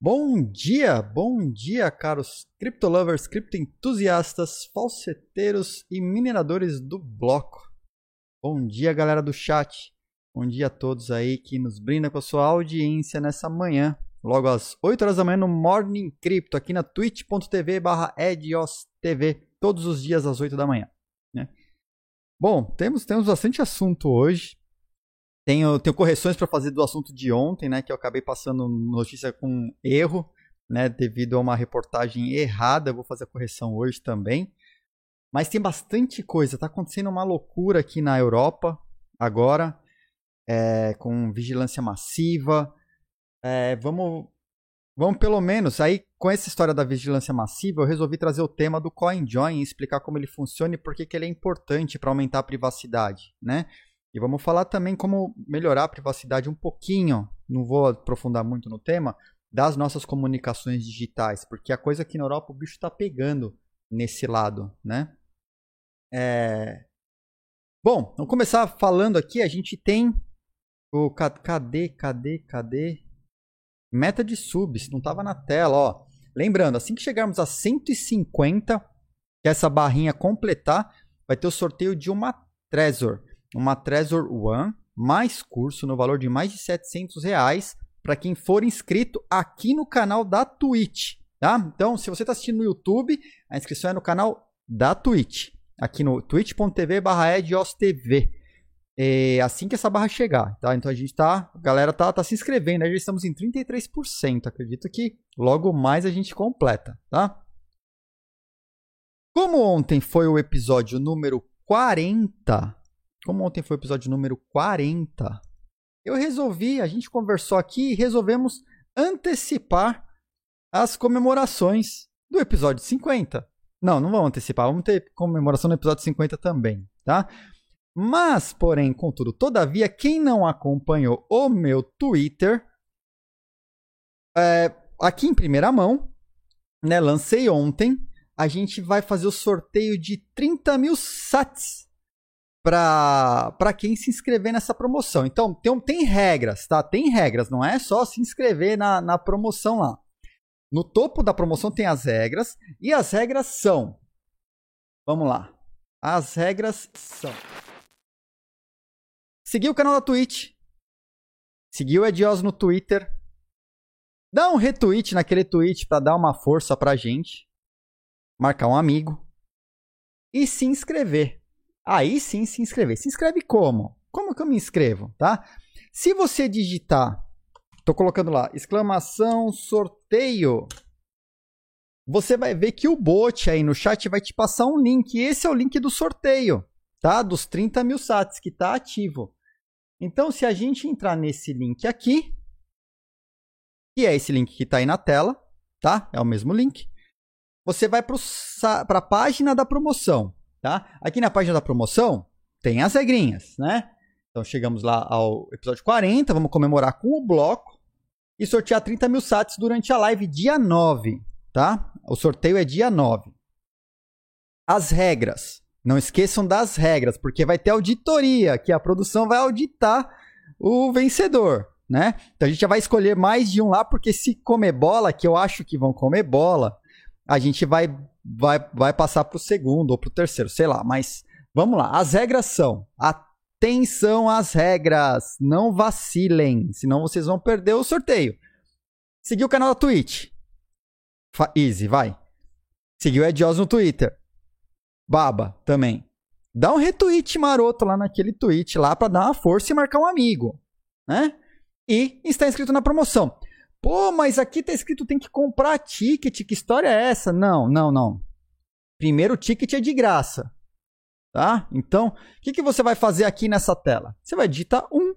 Bom dia, bom dia, caros criptolovers, criptoentusiastas, falseteiros e mineradores do bloco. Bom dia, galera do chat. Bom dia a todos aí que nos brindam com a sua audiência nessa manhã, logo às 8 horas da manhã no Morning Crypto, aqui na twitch.tv barra ediostv, todos os dias às 8 da manhã. Né? Bom, temos, temos bastante assunto hoje. Tenho, tenho correções para fazer do assunto de ontem, né? Que eu acabei passando notícia com erro, né? Devido a uma reportagem errada. Eu vou fazer a correção hoje também. Mas tem bastante coisa. Está acontecendo uma loucura aqui na Europa agora, é, com vigilância massiva. É, vamos, vamos pelo menos aí com essa história da vigilância massiva, eu resolvi trazer o tema do CoinJoin e explicar como ele funciona e por que, que ele é importante para aumentar a privacidade, né? E vamos falar também como melhorar a privacidade um pouquinho, não vou aprofundar muito no tema, das nossas comunicações digitais, porque a coisa aqui na Europa o bicho está pegando nesse lado, né? É... Bom, vamos começar falando aqui, a gente tem o cadê, cadê, cadê? Meta de subs, não estava na tela, ó. Lembrando, assim que chegarmos a 150, que essa barrinha completar, vai ter o sorteio de uma Trezor uma Trezor One mais curso no valor de mais de 700 reais para quem for inscrito aqui no canal da Twitch, tá? Então, se você está assistindo no YouTube, a inscrição é no canal da Twitch, aqui no twitch.tv barra É assim que essa barra chegar, tá? Então a gente tá, a galera tá, tá se inscrevendo, né? já estamos em 33%, acredito que logo mais a gente completa, tá? Como ontem foi o episódio número 40 como ontem foi o episódio número 40, eu resolvi, a gente conversou aqui e resolvemos antecipar as comemorações do episódio 50. Não, não vamos antecipar, vamos ter comemoração no episódio 50 também, tá? Mas, porém, contudo, todavia, quem não acompanhou o meu Twitter, é, aqui em primeira mão, né, lancei ontem, a gente vai fazer o sorteio de 30 mil sats para quem se inscrever nessa promoção. Então, tem, tem regras, tá? Tem regras, não é só se inscrever na, na promoção lá. No topo da promoção tem as regras, e as regras são. Vamos lá. As regras são. Seguir o canal da Twitch. Seguir o Edios no Twitter. Dá um retweet naquele tweet para dar uma força pra gente. Marcar um amigo. E se inscrever. Aí sim se inscrever. Se inscreve como? Como que eu me inscrevo, tá? Se você digitar, tô colocando lá, exclamação sorteio, você vai ver que o bot aí no chat vai te passar um link. Esse é o link do sorteio, tá? Dos 30 mil sats que está ativo. Então, se a gente entrar nesse link aqui, que é esse link que está aí na tela, tá? É o mesmo link. Você vai para a página da promoção. Tá? Aqui na página da promoção tem as regrinhas, né? Então chegamos lá ao episódio 40, vamos comemorar com o bloco e sortear 30 mil sats durante a live dia 9, tá? O sorteio é dia 9. As regras. Não esqueçam das regras, porque vai ter auditoria, que a produção vai auditar o vencedor, né? Então a gente já vai escolher mais de um lá, porque se comer bola, que eu acho que vão comer bola, a gente vai vai, vai passar para o segundo ou para o terceiro, sei lá. Mas vamos lá. As regras são: atenção às regras, não vacilem, senão vocês vão perder o sorteio. Seguir o canal da Twitch. Fa easy, vai. Seguir o Edios no Twitter. Baba também. Dá um retweet maroto lá naquele tweet lá para dar uma força e marcar um amigo, né? E está inscrito na promoção. Pô, mas aqui tá escrito tem que comprar ticket. Que história é essa? Não, não, não. Primeiro o ticket é de graça. Tá? Então, o que, que você vai fazer aqui nessa tela? Você vai digitar um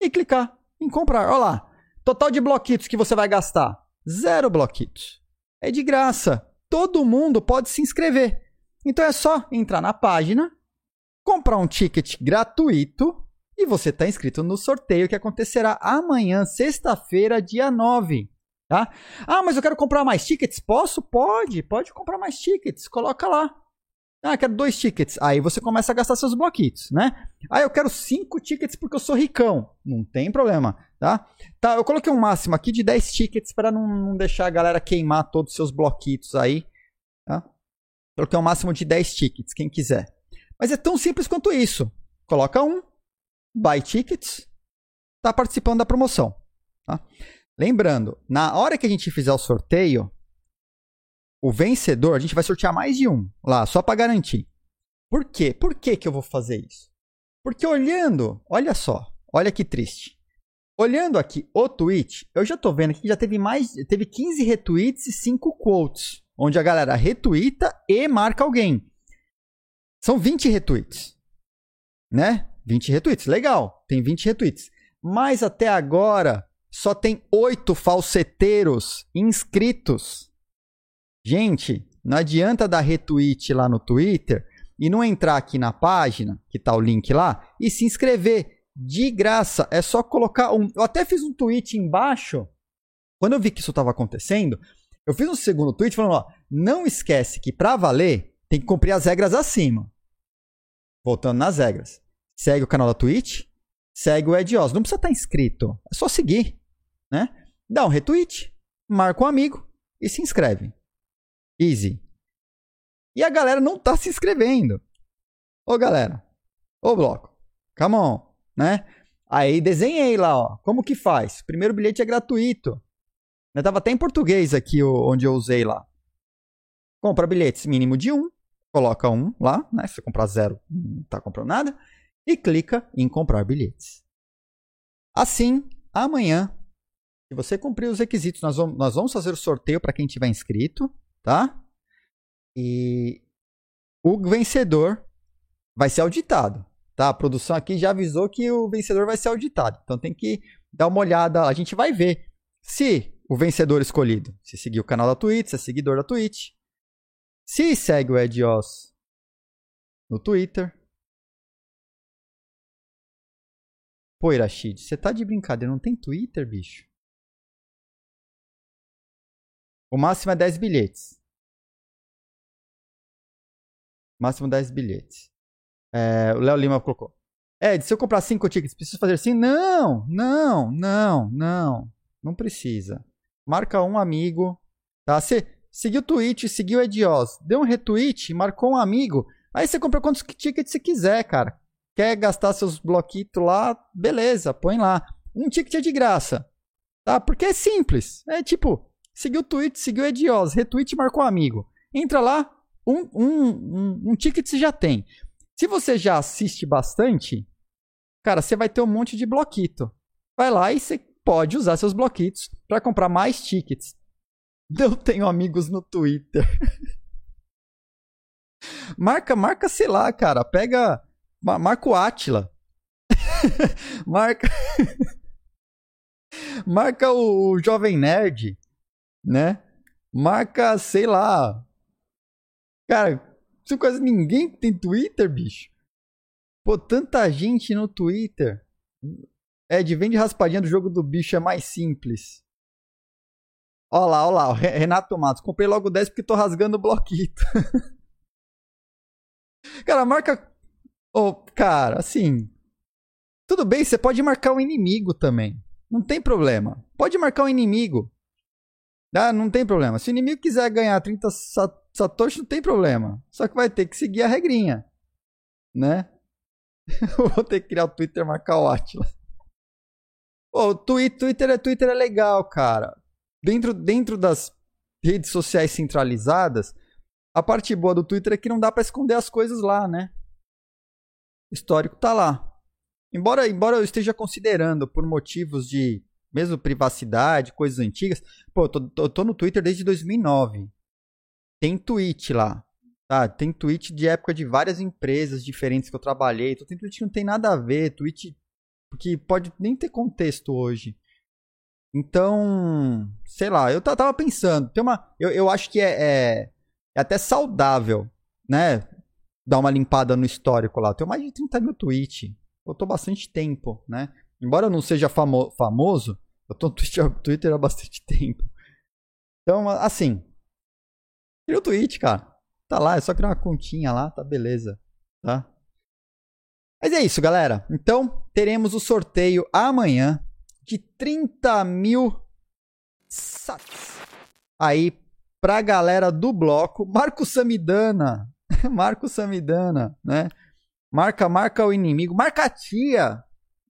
e clicar em comprar. Olha lá. Total de bloquitos que você vai gastar. Zero bloquitos. É de graça. Todo mundo pode se inscrever. Então é só entrar na página, comprar um ticket gratuito e você está inscrito no sorteio que acontecerá amanhã, sexta-feira, dia 9. Tá? Ah, mas eu quero comprar mais tickets. Posso? Pode, pode comprar mais tickets. Coloca lá. Ah, quero dois tickets. Aí você começa a gastar seus bloquitos, né? Ah, eu quero cinco tickets porque eu sou ricão. Não tem problema, tá? Tá, eu coloquei um máximo aqui de 10 tickets para não, não, deixar a galera queimar todos os seus bloquitos aí, tá? Coloquei um máximo de 10 tickets, quem quiser. Mas é tão simples quanto isso. Coloca um, buy tickets, tá participando da promoção, tá? Lembrando, na hora que a gente fizer o sorteio, o vencedor, a gente vai sortear mais de um lá, só para garantir. Por quê? Por que, que eu vou fazer isso? Porque olhando, olha só, olha que triste. Olhando aqui o tweet, eu já tô vendo que já teve mais, teve 15 retweets e 5 quotes, onde a galera retweeta e marca alguém. São 20 retweets, né? 20 retweets, legal, tem 20 retweets. Mas até agora só tem 8 falseteiros inscritos. Gente, não adianta dar retweet lá no Twitter e não entrar aqui na página, que tá o link lá, e se inscrever de graça. É só colocar um. Eu até fiz um tweet embaixo. Quando eu vi que isso estava acontecendo, eu fiz um segundo tweet falando: ó, não esquece que para valer tem que cumprir as regras acima. Voltando nas regras. Segue o canal da Twitch, segue o Ed Oz. Não precisa estar tá inscrito, é só seguir, né? Dá um retweet, marca um amigo e se inscreve. Easy. E a galera não tá se inscrevendo. Ô galera, ô bloco, come on, né? Aí desenhei lá, ó, como que faz? Primeiro bilhete é gratuito. Eu tava até em português aqui onde eu usei lá. Compra bilhetes mínimo de um, coloca um lá, né? Se você comprar zero, não tá comprando nada. E clica em comprar bilhetes. Assim, amanhã, se você cumprir os requisitos, nós vamos, nós vamos fazer o sorteio para quem tiver inscrito tá? E o vencedor vai ser auditado, tá? A produção aqui já avisou que o vencedor vai ser auditado. Então tem que dar uma olhada, a gente vai ver se o vencedor escolhido, se seguir o canal da Twitch, se é seguidor da Twitch, se segue o Ed Oz no Twitter. Pô, Irashid, você tá de brincadeira, não tem Twitter, bicho? O máximo é 10 bilhetes. Máximo 10 bilhetes. É, o Léo Lima colocou. Ed, se eu comprar 5 tickets, preciso fazer assim? Não, não, não, não. Não precisa. Marca um amigo. Tá? Você seguiu o tweet, seguiu o Edios, deu um retweet, marcou um amigo. Aí você compra quantos tickets você quiser, cara. Quer gastar seus bloquitos lá? Beleza, põe lá. Um ticket é de graça. Tá? Porque é simples. É tipo, seguiu o tweet, seguiu o Edios, retweet, marcou amigo. Entra lá, um, um, um, um ticket você já tem. Se você já assiste bastante, cara, você vai ter um monte de bloquito. Vai lá e você pode usar seus bloquitos para comprar mais tickets. Eu tenho amigos no Twitter. marca, marca, sei lá, cara. Pega. Marca o Atila. marca. marca o Jovem Nerd, né? Marca, sei lá, Cara, isso quase ninguém tem Twitter, bicho. Pô, tanta gente no Twitter. Ed, vem de raspadinha do jogo do bicho, é mais simples. Ó lá, ó lá, Renato Matos. Comprei logo 10 porque tô rasgando o bloquito. cara, marca. Oh, cara, assim. Tudo bem, você pode marcar um inimigo também. Não tem problema. Pode marcar um inimigo. Ah, não tem problema. Se o inimigo quiser ganhar 30 Satoshi não tem problema. Só que vai ter que seguir a regrinha. Né? Vou ter que criar o Twitter e marcar o Atila. Pô, Twitter, Twitter, é, Twitter é legal, cara. Dentro, dentro das redes sociais centralizadas, a parte boa do Twitter é que não dá para esconder as coisas lá, né? Histórico tá lá. Embora, embora eu esteja considerando por motivos de mesmo privacidade, coisas antigas. Pô, eu tô, eu tô no Twitter desde 2009 tem tweet lá. Tá? Tem tweet de época de várias empresas diferentes que eu trabalhei. Então tem tweet que não tem nada a ver, tweet que pode nem ter contexto hoje. Então, sei lá, eu tava pensando, tem uma, eu, eu acho que é, é, é até saudável, né? Dar uma limpada no histórico lá. Eu tenho mais de 30 mil tweets. Eu tô bastante tempo, né? Embora eu não seja famo famoso, eu tô no Twitter há bastante tempo. Então, assim, Cria o tweet, cara. Tá lá, é só criar uma continha lá, tá beleza. Tá? Mas é isso, galera. Então, teremos o sorteio amanhã de 30 mil sats aí pra galera do bloco. Marco Samidana. Marco Samidana, né? Marca, marca o inimigo. Marca a tia,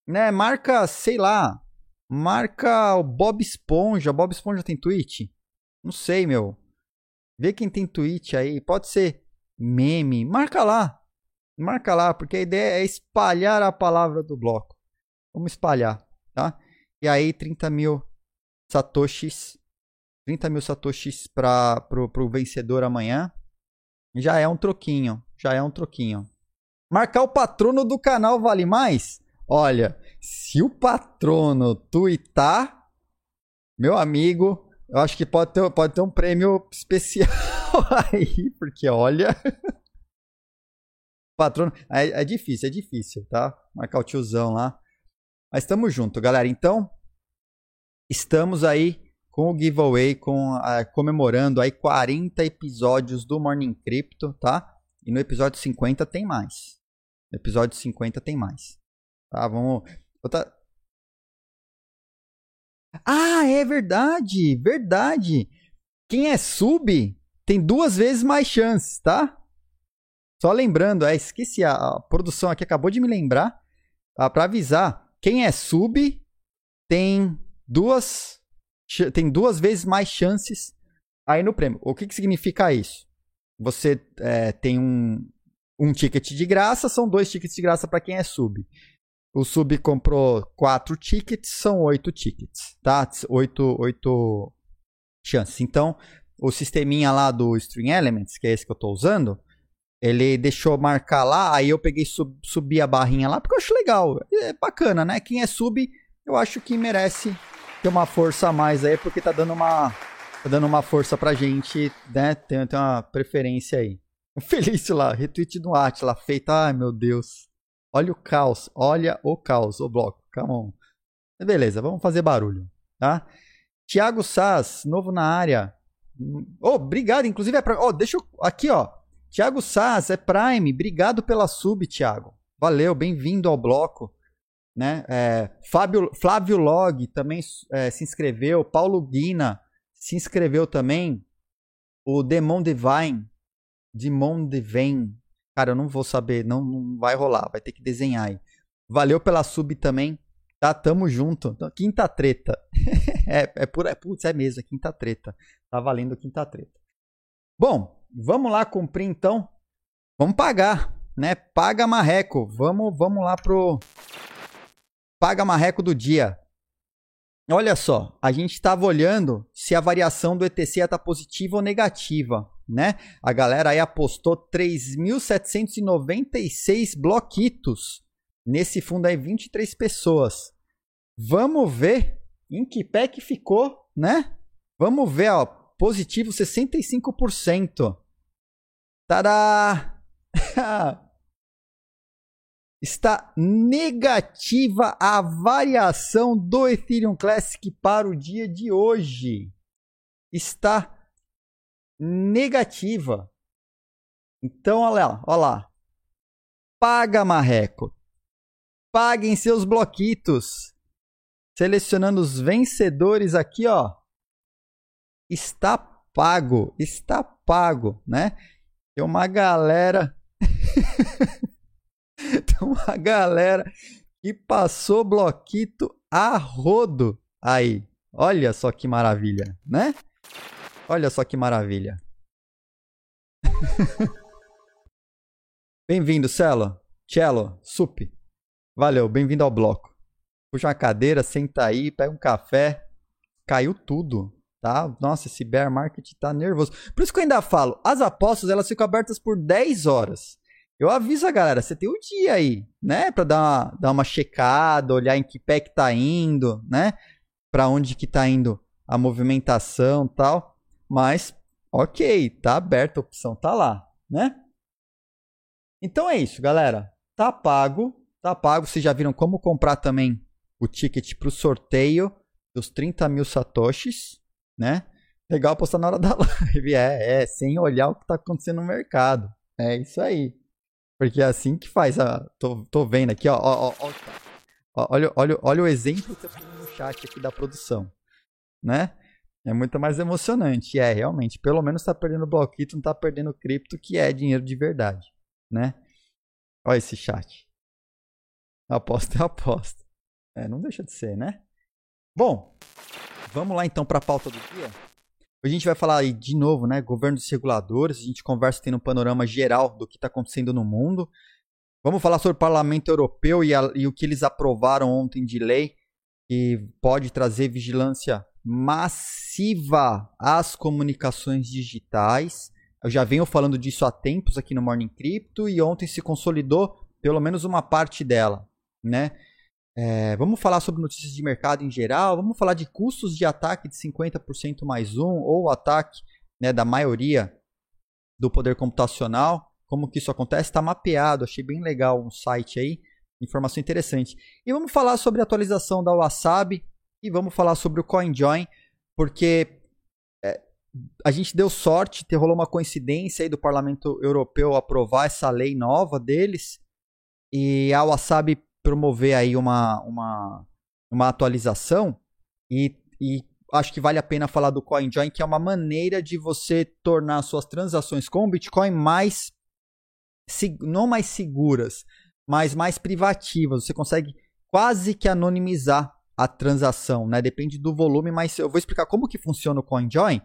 né? Marca, sei lá. Marca o Bob Esponja. Bob Esponja tem tweet? Não sei, meu. Vê quem tem tweet aí. Pode ser meme. Marca lá. Marca lá, porque a ideia é espalhar a palavra do bloco. Vamos espalhar, tá? E aí, 30 mil satoshis. 30 mil satoshis para pro, pro vencedor amanhã. Já é um troquinho. Já é um troquinho. Marcar o patrono do canal vale mais? Olha, se o patrono tuitar, meu amigo, eu acho que pode ter, pode ter um prêmio especial aí, porque olha. patrono. É, é, difícil, é difícil, tá? Marcar o tiozão lá. Mas estamos junto, galera. Então, estamos aí com o giveaway, com, comemorando aí 40 episódios do Morning Crypto, tá? E no episódio 50 tem mais. No episódio 50 tem mais. Tá, vamos. Botar... Ah, é verdade! Verdade! Quem é sub tem duas vezes mais chances, tá? Só lembrando, é, esqueci, a, a produção aqui acabou de me lembrar. Tá, para avisar, quem é sub tem duas, tem duas vezes mais chances aí no prêmio. O que, que significa isso? Você é, tem um, um ticket de graça, são dois tickets de graça para quem é sub. O sub comprou quatro tickets, são oito tickets, tá? Oito, oito chances. Então, o sisteminha lá do String Elements, que é esse que eu estou usando, ele deixou marcar lá, aí eu peguei sub, subi a barrinha lá, porque eu acho legal. É bacana, né? Quem é sub, eu acho que merece ter uma força a mais aí, porque tá dando uma, tá dando uma força pra gente, né? Tem, tem uma preferência aí. O Felício lá, retweet do Atila, feita, ai meu Deus. Olha o caos, olha o caos, o bloco, come on. Beleza, vamos fazer barulho, tá? Tiago Sass, novo na área. Oh, obrigado, inclusive é pra... Oh, deixa eu... Aqui, ó. Tiago Sass, é Prime, obrigado pela sub, Tiago. Valeu, bem-vindo ao bloco. Né? É, Fábio, Flávio Log também é, se inscreveu. Paulo Guina se inscreveu também. O Demon Divine Dimon Devane. Cara, eu não vou saber, não, não vai rolar, vai ter que desenhar aí. Valeu pela sub também. Tá, tamo junto. Quinta treta. é, é por, é, putz, é mesmo, é quinta treta. Tá valendo quinta treta. Bom, vamos lá cumprir então. Vamos pagar, né? Paga marreco. Vamos, vamos lá pro paga marreco do dia. Olha só, a gente estava olhando se a variação do ETC está positiva ou negativa né? A galera aí apostou 3.796 bloquitos. Nesse fundo aí, 23 pessoas. Vamos ver em que pé que ficou, né? Vamos ver, ó. Positivo 65%. Tadá! Está negativa a variação do Ethereum Classic para o dia de hoje. Está negativa. Então, olha lá, olha lá. Paga, marreco. Paguem seus bloquitos. Selecionando os vencedores aqui, ó. Está pago, está pago, né? Tem uma galera uma galera que passou bloquito a rodo aí. Olha só que maravilha, né? Olha só que maravilha. bem-vindo, Celo. Cello, Sup. Valeu, bem-vindo ao bloco. Puxa uma cadeira, senta aí, pega um café. Caiu tudo, tá? Nossa, esse bear market tá nervoso. Por isso que eu ainda falo, as apostas elas ficam abertas por 10 horas. Eu aviso a galera, você tem o um dia aí, né? Pra dar uma, dar uma checada, olhar em que pé que tá indo, né? Pra onde que tá indo a movimentação tal. Mas, ok, tá aberta a opção, tá lá, né? Então é isso, galera. Tá pago, tá pago. Vocês já viram como comprar também o ticket para o sorteio dos 30 mil satoshis, né? Legal postar na hora da live. É, é, sem olhar o que tá acontecendo no mercado. É isso aí. Porque é assim que faz a. Tô, tô vendo aqui, ó. ó, ó, ó olha, olha, olha o exemplo que eu fiz no chat aqui da produção. Né? É muito mais emocionante. É, realmente. Pelo menos tá perdendo bloquito, não tá perdendo cripto, que é dinheiro de verdade. Né? Olha esse chat. Aposta é aposta. É, não deixa de ser, né? Bom, vamos lá então para a pauta do dia. Hoje a gente vai falar aí de novo, né? Governo dos reguladores. A gente conversa tendo um panorama geral do que está acontecendo no mundo. Vamos falar sobre o Parlamento Europeu e, a, e o que eles aprovaram ontem de lei, que pode trazer vigilância massiva às comunicações digitais. Eu já venho falando disso há tempos aqui no Morning Crypto e ontem se consolidou pelo menos uma parte dela, né? É, vamos falar sobre notícias de mercado em geral, vamos falar de custos de ataque de 50% mais um, ou ataque né, da maioria do poder computacional, como que isso acontece, está mapeado, achei bem legal um site aí, informação interessante. E vamos falar sobre a atualização da Wasabi e vamos falar sobre o CoinJoin, porque é, a gente deu sorte, rolou uma coincidência aí do Parlamento Europeu aprovar essa lei nova deles, e a Wasabi promover aí uma, uma, uma atualização e, e acho que vale a pena falar do CoinJoin, que é uma maneira de você tornar suas transações com o Bitcoin mais não mais seguras, mas mais privativas. Você consegue quase que anonimizar a transação, né? Depende do volume, mas eu vou explicar como que funciona o CoinJoin.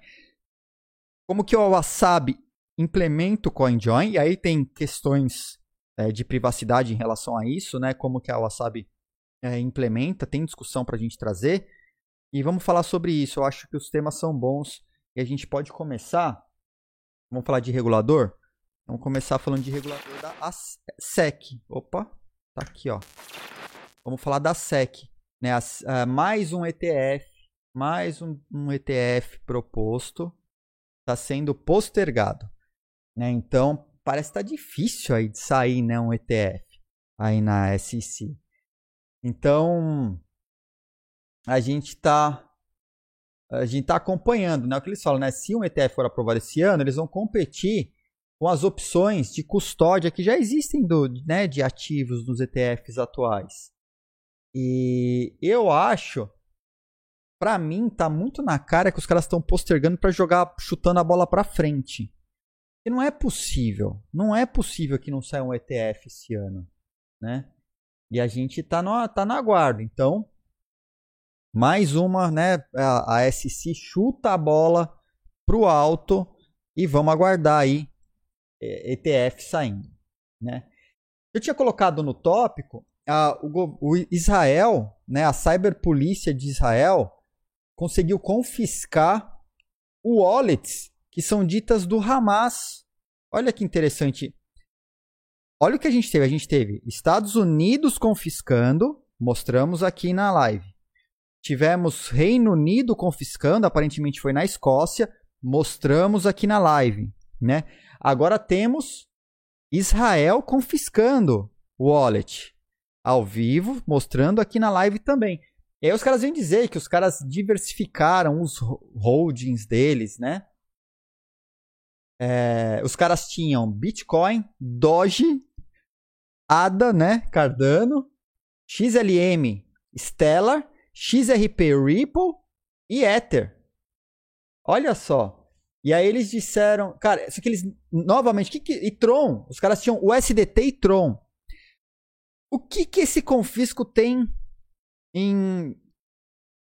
Como que o Wasabi implementa o CoinJoin, e aí tem questões é, de privacidade em relação a isso, né? Como que a Wasabi é, implementa, tem discussão para a gente trazer. E vamos falar sobre isso. Eu acho que os temas são bons e a gente pode começar. Vamos falar de regulador? Vamos começar falando de regulador da SEC. Opa, tá aqui, ó. Vamos falar da SEC. Né? uh, mais um ETF, mais um, um ETF proposto está sendo postergado. Né? Então, parece estar tá difícil aí de sair, né, um ETF aí na SEC. Então, a gente está a gente está acompanhando, né? O que eles falam, né? Se um ETF for aprovado esse ano, eles vão competir com as opções de custódia que já existem do, né, de ativos nos ETFs atuais. E eu acho, para mim, tá muito na cara que os caras estão postergando para jogar chutando a bola para frente. E não é possível, não é possível que não saia um ETF esse ano, né? E a gente tá no, tá na aguardo. Então, mais uma, né? A, a SC chuta a bola pro alto e vamos aguardar aí é, ETF saindo, né? Eu tinha colocado no tópico a, o, o Israel, né? A cyberpolícia de Israel conseguiu confiscar wallets que são ditas do Hamas. Olha que interessante. Olha o que a gente teve. A gente teve Estados Unidos confiscando, mostramos aqui na live. Tivemos Reino Unido confiscando, aparentemente foi na Escócia, mostramos aqui na live, né? Agora temos Israel confiscando o wallet ao vivo, mostrando aqui na live também. E aí os caras vêm dizer que os caras diversificaram os holdings deles, né? É, os caras tinham Bitcoin, Doge, ADA, né? Cardano, XLM, Stellar, XRP Ripple e Ether. Olha só. E aí eles disseram, cara, só que eles novamente, que que, e Tron, os caras tinham o SDT e Tron. O que que esse confisco tem em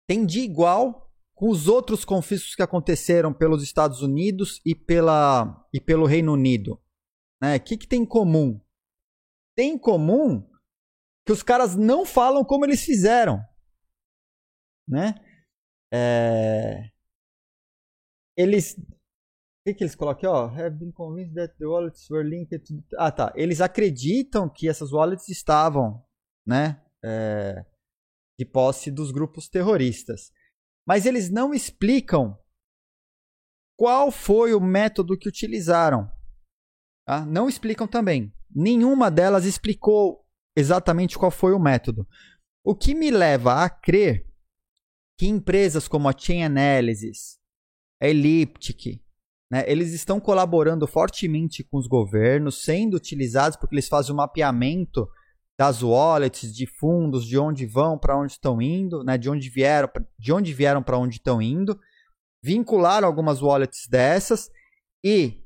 tem de igual com os outros confiscos que aconteceram pelos Estados Unidos e, pela, e pelo Reino Unido? Né? O que, que tem em comum? Tem em comum que os caras não falam como eles fizeram. Né? É... Eles. O que, que eles colocam aqui? Have been convinced that the wallets were linked to. Ah, tá. Eles acreditam que essas wallets estavam, né? É... De posse dos grupos terroristas mas eles não explicam qual foi o método que utilizaram. Tá? Não explicam também. Nenhuma delas explicou exatamente qual foi o método. O que me leva a crer que empresas como a Chain Analysis, Elliptic, né? Eles estão colaborando fortemente com os governos, sendo utilizados porque eles fazem o um mapeamento das wallets, de fundos, de onde vão, para onde estão indo, né? De onde vieram, de onde vieram para onde estão indo. Vincularam algumas wallets dessas e,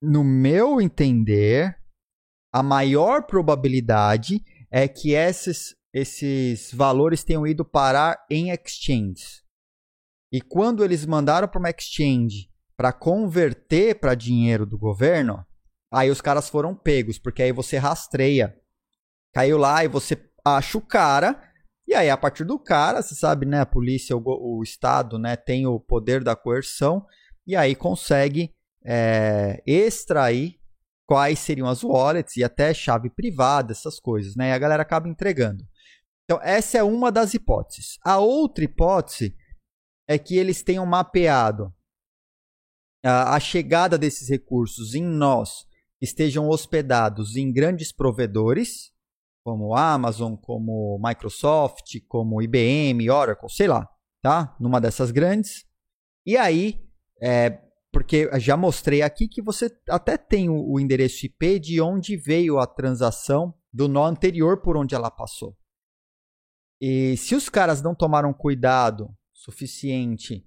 no meu entender, a maior probabilidade é que esses, esses valores tenham ido parar em exchanges. E quando eles mandaram para uma exchange para converter para dinheiro do governo, aí os caras foram pegos, porque aí você rastreia. Caiu lá e você acha o cara, e aí a partir do cara, você sabe, né, a polícia, o, o Estado, né, tem o poder da coerção, e aí consegue é, extrair quais seriam as wallets e até chave privada, essas coisas, né? E a galera acaba entregando. Então, essa é uma das hipóteses. A outra hipótese é que eles tenham mapeado a, a chegada desses recursos em nós estejam hospedados em grandes provedores, como Amazon, como Microsoft, como IBM, Oracle, sei lá, tá? Numa dessas grandes. E aí, é, porque já mostrei aqui que você até tem o, o endereço IP de onde veio a transação do nó anterior por onde ela passou. E se os caras não tomaram cuidado suficiente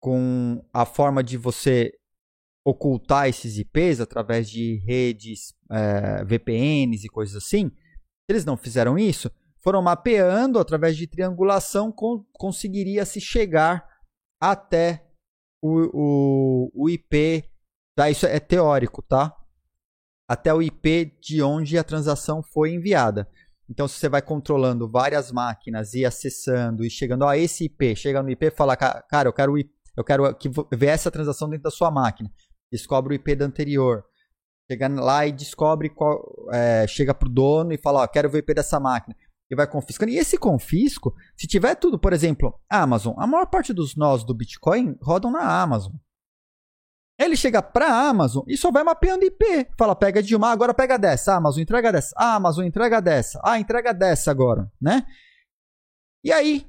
com a forma de você ocultar esses IPs através de redes é, VPNs e coisas assim, eles não fizeram isso, foram mapeando através de triangulação, com, conseguiria se chegar até o, o, o IP, tá? isso é teórico, tá? Até o IP de onde a transação foi enviada. Então, se você vai controlando várias máquinas e acessando e chegando a esse IP, chega no IP e fala, cara, eu quero, eu quero que ver essa transação dentro da sua máquina. Descobre o IP da anterior. Chega lá e descobre qual. É, chega pro dono e fala, ó, quero ver o IP dessa máquina e vai confiscando. E esse confisco, se tiver tudo, por exemplo, Amazon, a maior parte dos nós do Bitcoin rodam na Amazon. Ele chega para a Amazon e só vai mapeando IP. Fala, pega de uma, agora pega dessa. Amazon entrega dessa. Amazon entrega dessa. Ah, entrega dessa agora, né? E aí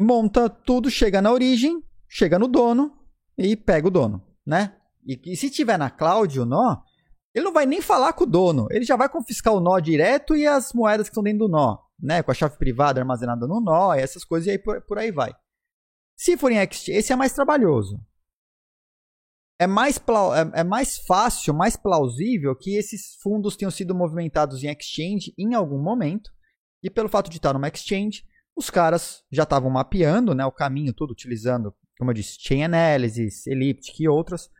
monta tudo, chega na origem, chega no dono e pega o dono, né? E, e se tiver na cloud o nó, ele não vai nem falar com o dono, ele já vai confiscar o nó direto e as moedas que estão dentro do nó, né? Com a chave privada armazenada no nó, essas coisas, e aí por, por aí vai. Se for em exchange, esse é mais trabalhoso. É mais, é, é mais fácil, mais plausível que esses fundos tenham sido movimentados em exchange em algum momento, e pelo fato de estar numa exchange, os caras já estavam mapeando né, o caminho, tudo utilizando, como eu disse, Chain Analysis, Elliptic e outras,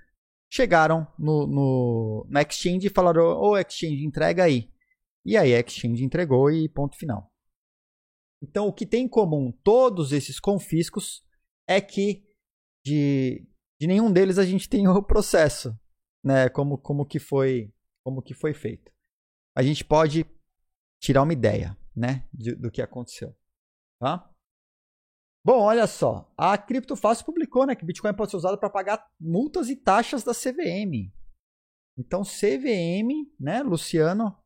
chegaram no, no, na Exchange e falaram: Ô oh, Exchange, entrega aí. E aí a Exchange entregou e ponto final. Então, o que tem em comum todos esses confiscos é que de, de nenhum deles a gente tem o processo, né? Como, como, que foi, como que foi feito. A gente pode tirar uma ideia, né? De, do que aconteceu. Tá? Bom, olha só. A Criptofácil publicou né, que Bitcoin pode ser usado para pagar multas e taxas da CVM. Então, CVM, né, Luciano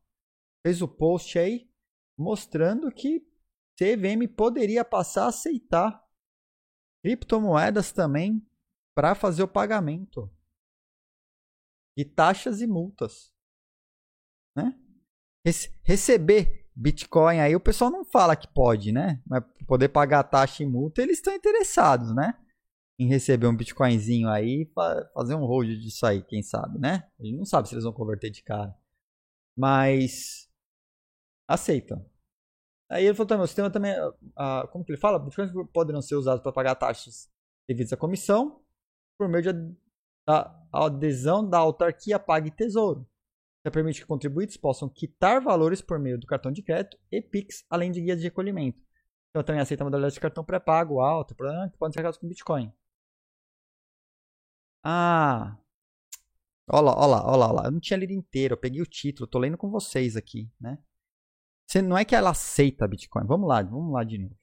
fez o post aí mostrando que CVM poderia passar a aceitar criptomoedas também para fazer o pagamento de taxas e multas. Né? Receber Bitcoin aí o pessoal não fala que pode, né? Mas poder pagar taxa e multa, eles estão interessados, né? Em receber um Bitcoinzinho aí fazer um hold disso aí, quem sabe, né? A gente não sabe se eles vão converter de cara. Mas aceitam. Aí ele falou também, o sistema também, como que ele fala? Bitcoins poderão ser usados para pagar taxas devidas à comissão por meio de adesão da autarquia Pague Tesouro já permite que contribuintes possam quitar valores por meio do cartão de crédito e Pix, além de guias de recolhimento. Então também aceita modalidade de cartão pré-pago alto, que podem ser carregados com Bitcoin. Ah. Olha lá, olha lá, olha lá. Eu não tinha lido inteiro, eu peguei o título, tô lendo com vocês aqui, né? Você, não é que ela aceita Bitcoin. Vamos lá, vamos lá de novo.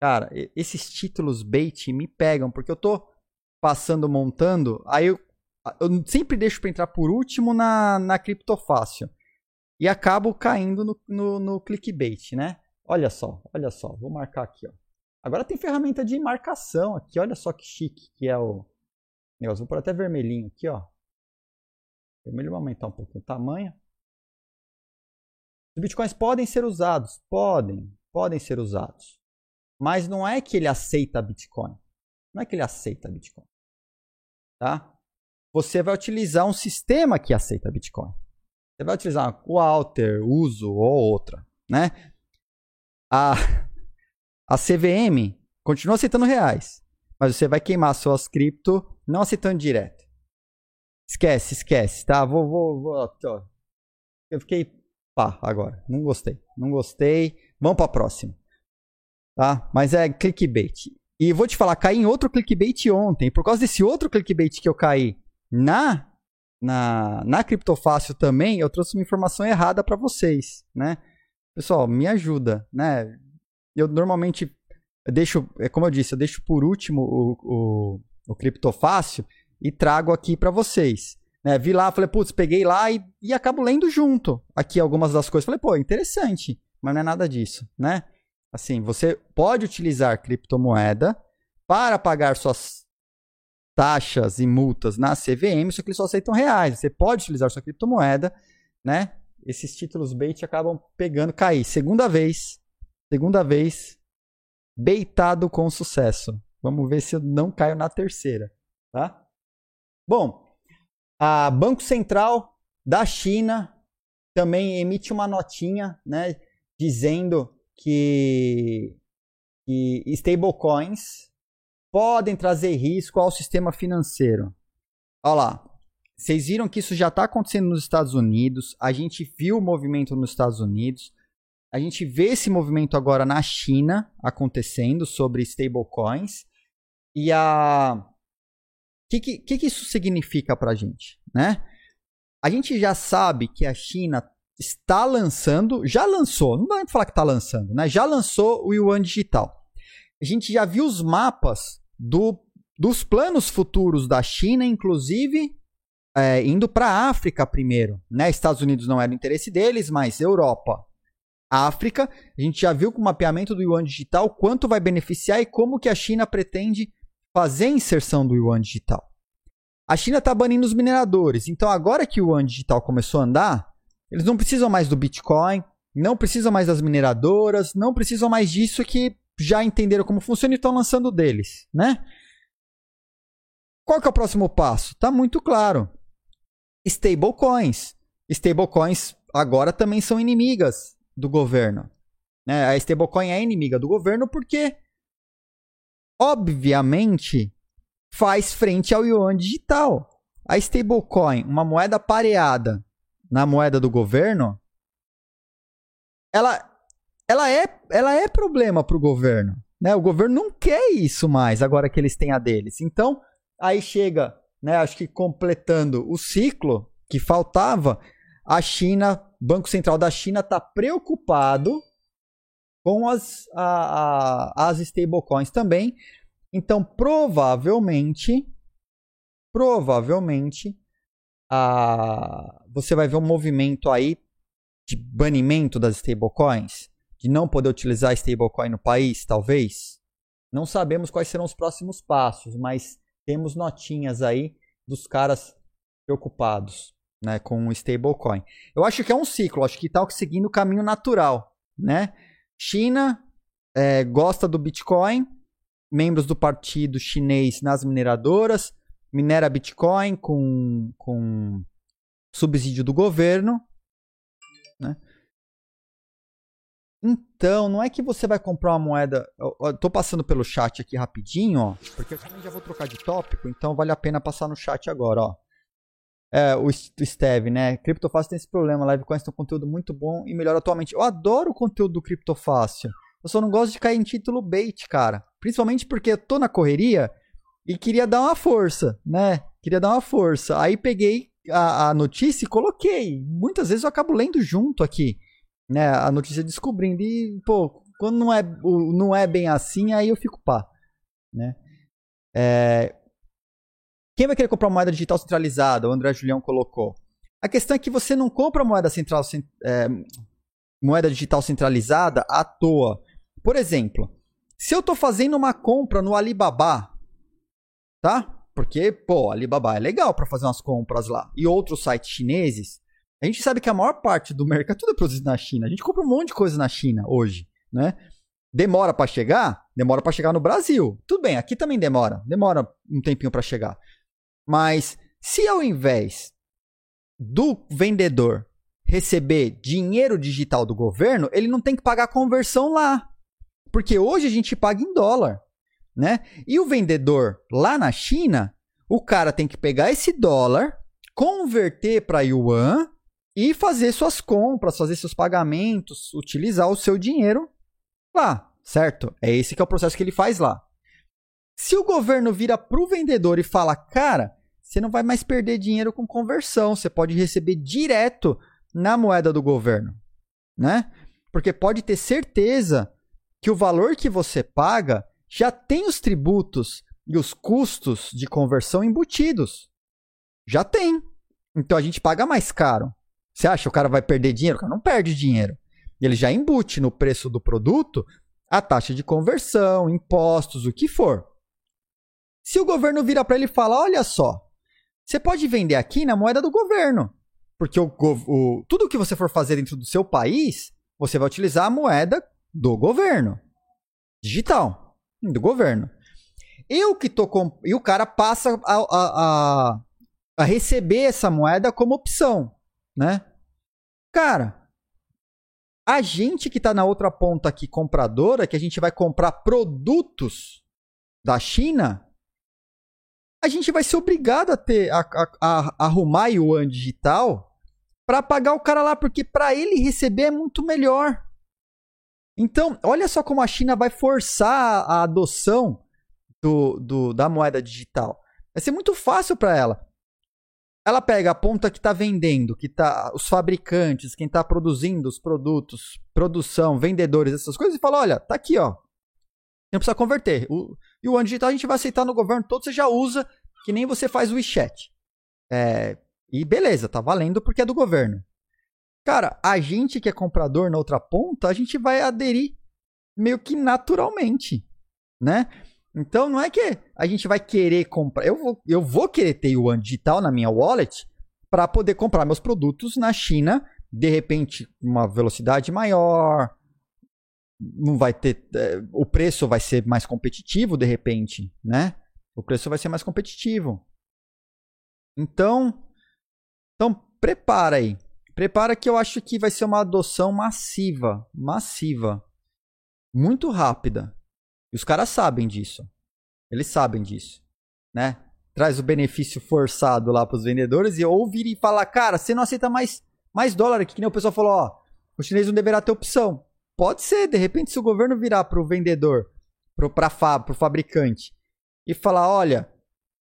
Cara, esses títulos bait me pegam, porque eu tô passando, montando, aí eu eu sempre deixo para entrar por último na, na criptofácil. E acabo caindo no, no, no clickbait, né? Olha só, olha só. Vou marcar aqui, ó. Agora tem ferramenta de marcação aqui. Olha só que chique que é o negócio. Vou pôr até vermelhinho aqui, ó. Vermelho vai aumentar um pouquinho o tamanho. Os bitcoins podem ser usados. Podem. Podem ser usados. Mas não é que ele aceita Bitcoin. Não é que ele aceita Bitcoin. Tá? Você vai utilizar um sistema que aceita Bitcoin. Você vai utilizar o Alter, Uso ou outra. Né? A, a CVM continua aceitando reais. Mas você vai queimar suas cripto não aceitando direto. Esquece, esquece, tá? Vou, vou, vou. Eu fiquei pá agora. Não gostei. Não gostei. Vamos para próxima. Tá? Mas é clickbait. E vou te falar, caí em outro clickbait ontem. Por causa desse outro clickbait que eu caí na na, na Criptofácil também, eu trouxe uma informação errada para vocês, né? Pessoal, me ajuda, né? Eu normalmente deixo, é como eu disse, eu deixo por último o, o, o Criptofácil e trago aqui para vocês. Né? Vi lá, falei, putz, peguei lá e, e acabo lendo junto aqui algumas das coisas. Falei, pô, interessante, mas não é nada disso, né? Assim, você pode utilizar criptomoeda para pagar suas taxas e multas na CVM, só que eles só aceitam reais. Você pode utilizar sua criptomoeda, né? Esses títulos bait acabam pegando, cair. Segunda vez, segunda vez, beitado com sucesso. Vamos ver se eu não caio na terceira, tá? Bom, a Banco Central da China também emite uma notinha, né, dizendo que, que stablecoins podem trazer risco ao sistema financeiro. Olha lá. Vocês viram que isso já está acontecendo nos Estados Unidos. A gente viu o movimento nos Estados Unidos. A gente vê esse movimento agora na China acontecendo sobre stablecoins. E a. O que, que, que, isso significa para a gente? Né? A gente já sabe que a China está lançando, já lançou, não dá para falar que está lançando, né? Já lançou o Yuan Digital. A gente já viu os mapas do, dos planos futuros da China, inclusive é, indo para a África primeiro. Né? Estados Unidos não era o interesse deles, mas Europa. África, a gente já viu com o mapeamento do Yuan Digital quanto vai beneficiar e como que a China pretende fazer a inserção do Yuan Digital. A China está banindo os mineradores, então agora que o Yuan Digital começou a andar, eles não precisam mais do Bitcoin, não precisam mais das mineradoras, não precisam mais disso que já entenderam como funciona e estão lançando deles, né? Qual que é o próximo passo? Tá muito claro. Stablecoins. Stablecoins agora também são inimigas do governo. Né? A stablecoin é inimiga do governo porque, obviamente, faz frente ao yuan digital. A stablecoin, uma moeda pareada na moeda do governo, ela ela é, ela é problema para o governo. Né? O governo não quer isso mais, agora que eles têm a deles. Então, aí chega, né, acho que completando o ciclo que faltava, a China, Banco Central da China está preocupado com as, a, a, as stablecoins também. Então, provavelmente, provavelmente, a, você vai ver um movimento aí de banimento das stablecoins de não poder utilizar stablecoin no país, talvez? Não sabemos quais serão os próximos passos, mas temos notinhas aí dos caras preocupados né, com o stablecoin. Eu acho que é um ciclo, acho que está seguindo o caminho natural. Né? China é, gosta do Bitcoin, membros do partido chinês nas mineradoras, minera Bitcoin com, com subsídio do governo. Né? Então, não é que você vai comprar uma moeda. Eu, eu tô passando pelo chat aqui rapidinho, ó. Porque eu já vou trocar de tópico, então vale a pena passar no chat agora, ó. É, o, o Steve, né? Criptofácil tem esse problema. Livecoins tem um conteúdo muito bom e melhor atualmente. Eu adoro o conteúdo do Criptofácil. Eu só não gosto de cair em título bait, cara. Principalmente porque eu tô na correria e queria dar uma força, né? Queria dar uma força. Aí peguei a, a notícia e coloquei. Muitas vezes eu acabo lendo junto aqui né, a notícia descobrindo. E, pô, quando não é, não é bem assim, aí eu fico pá. Né? É... Quem vai querer comprar moeda digital centralizada? O André Julião colocou. A questão é que você não compra moeda, central, é, moeda digital centralizada à toa. Por exemplo, Se eu tô fazendo uma compra no Alibaba, tá? Porque, pô, Alibaba é legal para fazer umas compras lá. E outros sites chineses, a gente sabe que a maior parte do mercado tudo é produzido na China. A gente compra um monte de coisa na China hoje, né? Demora para chegar? Demora para chegar no Brasil. Tudo bem, aqui também demora. Demora um tempinho para chegar. Mas se ao invés do vendedor receber dinheiro digital do governo, ele não tem que pagar conversão lá. Porque hoje a gente paga em dólar, né? E o vendedor lá na China, o cara tem que pegar esse dólar, converter para yuan e fazer suas compras, fazer seus pagamentos, utilizar o seu dinheiro lá, certo? É esse que é o processo que ele faz lá. Se o governo vira para o vendedor e fala, cara, você não vai mais perder dinheiro com conversão, você pode receber direto na moeda do governo, né? Porque pode ter certeza que o valor que você paga já tem os tributos e os custos de conversão embutidos. Já tem. Então a gente paga mais caro. Você acha que o cara vai perder dinheiro? O cara não perde dinheiro. Ele já embute no preço do produto a taxa de conversão, impostos, o que for. Se o governo vira para ele e fala: olha só, você pode vender aqui na moeda do governo. Porque o, o, tudo que você for fazer dentro do seu país, você vai utilizar a moeda do governo. Digital. Do governo. Eu que tô com. E o cara passa a, a, a, a receber essa moeda como opção. Né? Cara, a gente que está na outra ponta aqui, compradora, que a gente vai comprar produtos da China, a gente vai ser obrigado a ter a, a, a arrumar yuan digital para pagar o cara lá, porque para ele receber é muito melhor. Então, olha só como a China vai forçar a adoção do, do da moeda digital. Vai ser muito fácil para ela. Ela pega a ponta que está vendendo, que tá os fabricantes, quem está produzindo os produtos, produção, vendedores, essas coisas, e fala: olha, tá aqui, ó. Não precisa converter. O, e o ano digital a gente vai aceitar no governo todo, você já usa, que nem você faz o WeChat. É, e beleza, tá valendo porque é do governo. Cara, a gente que é comprador na outra ponta, a gente vai aderir meio que naturalmente, né? Então não é que a gente vai querer comprar. Eu vou, eu vou querer ter yuan digital na minha wallet para poder comprar meus produtos na China, de repente, uma velocidade maior. Não vai ter. É, o preço vai ser mais competitivo, de repente, né? O preço vai ser mais competitivo. Então, então, prepara aí. Prepara que eu acho que vai ser uma adoção massiva, massiva, muito rápida. E os caras sabem disso. Eles sabem disso, né? Traz o benefício forçado lá para os vendedores e ouvir e falar, cara, você não aceita mais mais dólar aqui, que nem o pessoal falou, ó, o chinês não deverá ter opção. Pode ser, de repente, se o governo virar para o vendedor, para o fabricante, e falar, olha,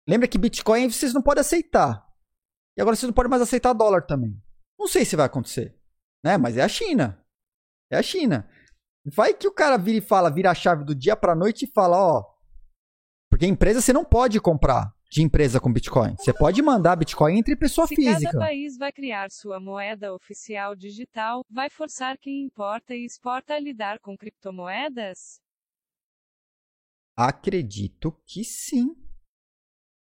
lembra que Bitcoin vocês não podem aceitar. E agora você não pode mais aceitar dólar também. Não sei se vai acontecer, né? Mas é a China. É a China. Vai que o cara vira e fala, vira a chave do dia para noite e fala, ó, porque empresa você não pode comprar de empresa com Bitcoin. Você pode mandar Bitcoin entre pessoa Se física. cada país vai criar sua moeda oficial digital, vai forçar quem importa e exporta a lidar com criptomoedas? Acredito que sim.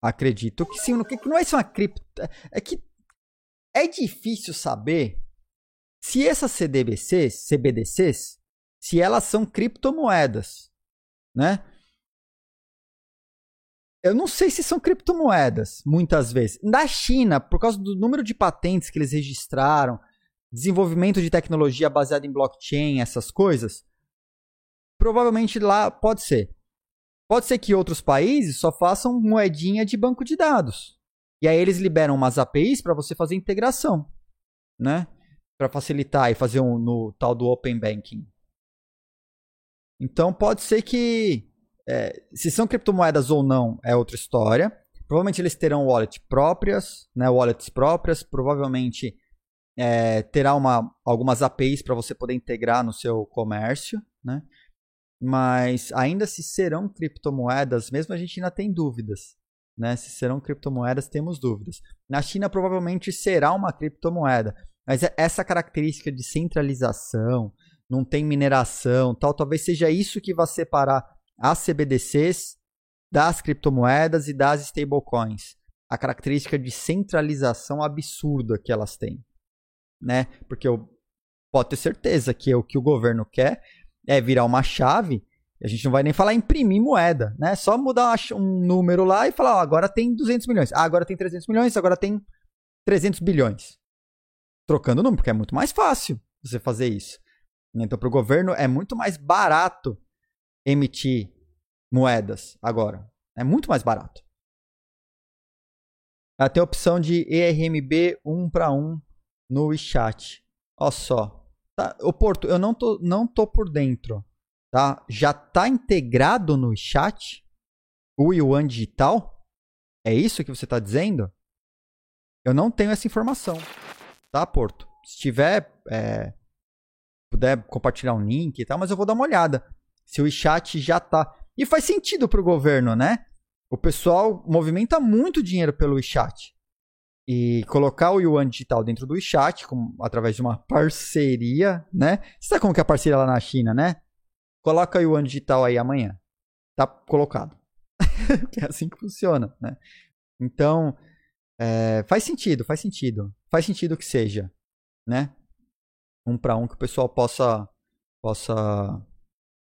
Acredito que sim. Que não é isso uma cripto. É que é difícil saber se essas CDBCs, CBDCs, se elas são criptomoedas, né? Eu não sei se são criptomoedas, muitas vezes. Na China, por causa do número de patentes que eles registraram, desenvolvimento de tecnologia baseada em blockchain, essas coisas, provavelmente lá pode ser. Pode ser que outros países só façam moedinha de banco de dados. E aí eles liberam umas APIs para você fazer integração, né? Para facilitar e fazer um no tal do Open Banking. Então pode ser que é, se são criptomoedas ou não é outra história. Provavelmente eles terão wallet próprias, né? Wallets próprias. Provavelmente é, terá uma, algumas APIs para você poder integrar no seu comércio, né? Mas ainda se serão criptomoedas, mesmo a gente ainda tem dúvidas. Né? Se serão criptomoedas, temos dúvidas. Na China, provavelmente será uma criptomoeda. Mas é essa característica de centralização, não tem mineração, tal, talvez seja isso que vai separar as CBDCs das criptomoedas e das stablecoins. A característica de centralização absurda que elas têm, né? Porque eu pode ter certeza que o que o governo quer é virar uma chave. A gente não vai nem falar imprimir moeda, né? Só mudar um número lá e falar, ó, agora tem 200 milhões. Ah, agora tem 300 milhões, agora tem 300 bilhões. Trocando o número, porque é muito mais fácil você fazer isso. Então, para o governo é muito mais barato emitir moedas agora. É muito mais barato. Tem a opção de ERMB 1 para 1 no WeChat. Olha só. Tá, o Porto, eu não tô, não tô por dentro. Tá? Já está integrado no WeChat o Yuan Digital? É isso que você está dizendo? Eu não tenho essa informação. Tá, Porto? Se tiver, é, puder compartilhar um link e tal, mas eu vou dar uma olhada. Se o WeChat já tá. E faz sentido para o governo, né? O pessoal movimenta muito dinheiro pelo WeChat. E colocar o Yuan Digital dentro do com, através de uma parceria, né? Você sabe como que é a parceria lá na China, né? Coloca o Yuan Digital aí amanhã. Tá colocado. é assim que funciona, né? Então, é, faz sentido, faz sentido. Faz sentido que seja, né? Um para um que o pessoal possa, possa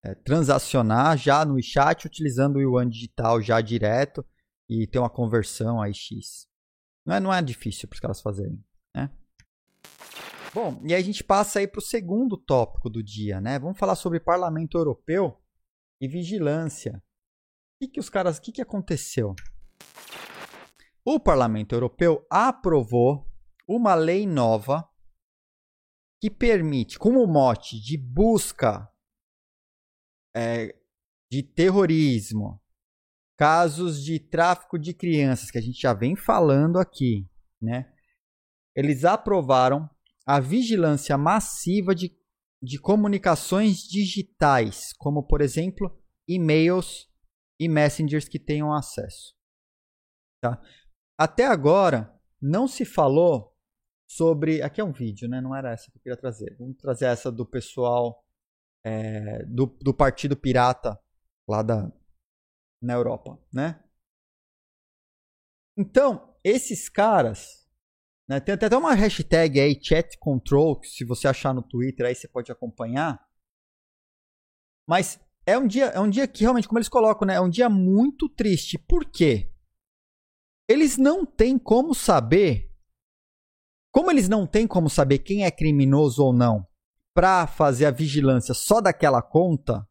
é, transacionar já no chat utilizando o Yuan digital já direto e ter uma conversão a X. Não é, não é difícil para os caras fazerem, né? Bom, e aí a gente passa aí para o segundo tópico do dia, né? Vamos falar sobre Parlamento Europeu e vigilância. O que, que os caras, o que, que aconteceu? O Parlamento Europeu aprovou uma lei nova que permite, como mote de busca é, de terrorismo, casos de tráfico de crianças, que a gente já vem falando aqui, né? Eles aprovaram a vigilância massiva de, de comunicações digitais, como, por exemplo, e-mails e messengers que tenham acesso. Tá? Até agora, não se falou sobre. Aqui é um vídeo, né? Não era essa que eu queria trazer. Vamos trazer essa do pessoal é, do, do Partido Pirata lá da, na Europa, né? Então, esses caras. Né, tem, até uma hashtag aí, chat control, que se você achar no Twitter aí você pode acompanhar. Mas é um dia, é um dia que realmente, como eles colocam, né, é um dia muito triste. Por quê? Eles não têm como saber. Como eles não têm como saber quem é criminoso ou não para fazer a vigilância só daquela conta,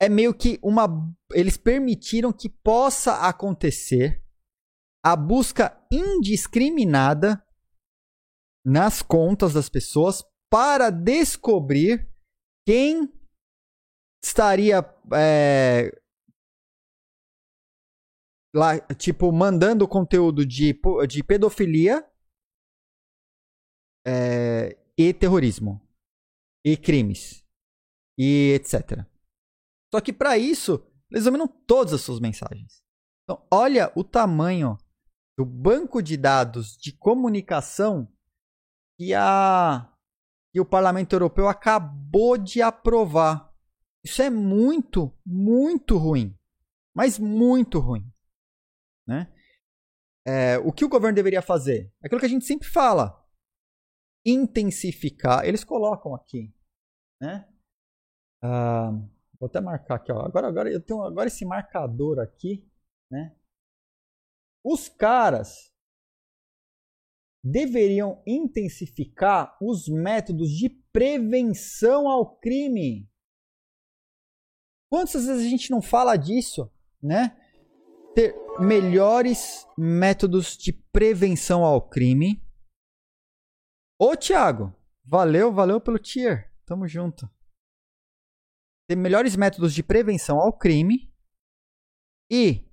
é meio que uma. Eles permitiram que possa acontecer a busca indiscriminada nas contas das pessoas para descobrir quem estaria é, lá, tipo, mandando conteúdo de, de pedofilia é, e terrorismo, e crimes, e etc. Só que para isso, eles examinam todas as suas mensagens. Então, olha o tamanho do banco de dados de comunicação que, a, que o Parlamento Europeu acabou de aprovar. Isso é muito, muito ruim. Mas muito ruim. Né? É, o que o governo deveria fazer? Aquilo que a gente sempre fala. Intensificar. Eles colocam aqui. Né? Ah, vou até marcar aqui. Ó. Agora, agora eu tenho agora esse marcador aqui. Né? Os caras deveriam intensificar os métodos de prevenção ao crime. Quantas vezes a gente não fala disso, né? ter melhores métodos de prevenção ao crime. Ô, Thiago, valeu, valeu pelo tier. Tamo junto. Ter melhores métodos de prevenção ao crime. E,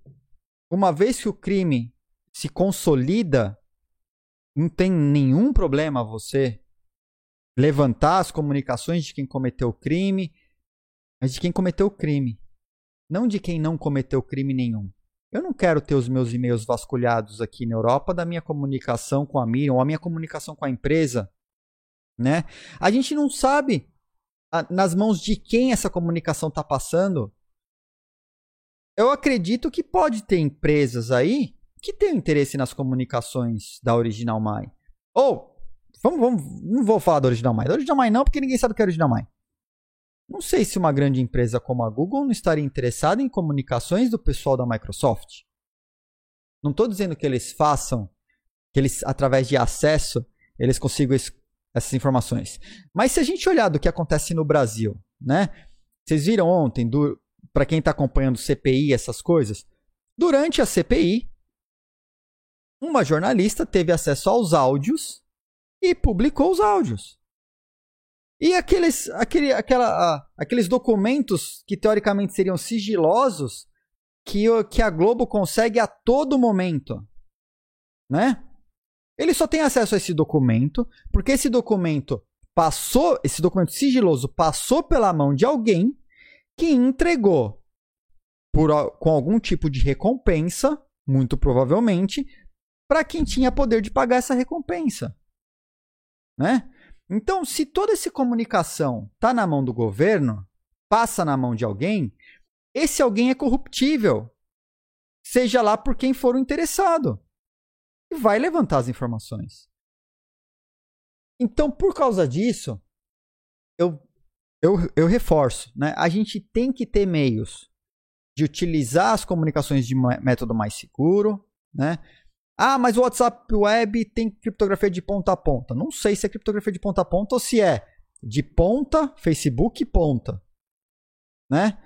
uma vez que o crime se consolida, não tem nenhum problema você levantar as comunicações de quem cometeu o crime, mas de quem cometeu o crime. Não de quem não cometeu crime nenhum. Eu não quero ter os meus e-mails vasculhados aqui na Europa da minha comunicação com a Miriam ou a minha comunicação com a empresa né? A gente não sabe a, nas mãos de quem essa comunicação está passando. Eu acredito que pode ter empresas aí que tenham interesse nas comunicações da Original My. Ou, vamos, vamos, não vou falar da Original My. Da Original My não, porque ninguém sabe o que é Original My. Não sei se uma grande empresa como a Google não estaria interessada em comunicações do pessoal da Microsoft. Não estou dizendo que eles façam, que eles, através de acesso, eles consigam essas informações. Mas se a gente olhar do que acontece no Brasil, né? Vocês viram ontem, para quem está acompanhando CPI, essas coisas, durante a CPI, uma jornalista teve acesso aos áudios e publicou os áudios. E aqueles, aquele, aquela, aqueles documentos que teoricamente seriam sigilosos que, que a Globo consegue a todo momento, né? Ele só tem acesso a esse documento porque esse documento passou, esse documento sigiloso passou pela mão de alguém que entregou por, com algum tipo de recompensa, muito provavelmente, para quem tinha poder de pagar essa recompensa, né? Então, se toda essa comunicação está na mão do governo, passa na mão de alguém, esse alguém é corruptível, seja lá por quem for o interessado, e vai levantar as informações. Então, por causa disso, eu, eu, eu reforço, né? a gente tem que ter meios de utilizar as comunicações de método mais seguro, né? Ah, mas o WhatsApp Web tem criptografia de ponta a ponta. Não sei se é criptografia de ponta a ponta ou se é de ponta, Facebook ponta. Né?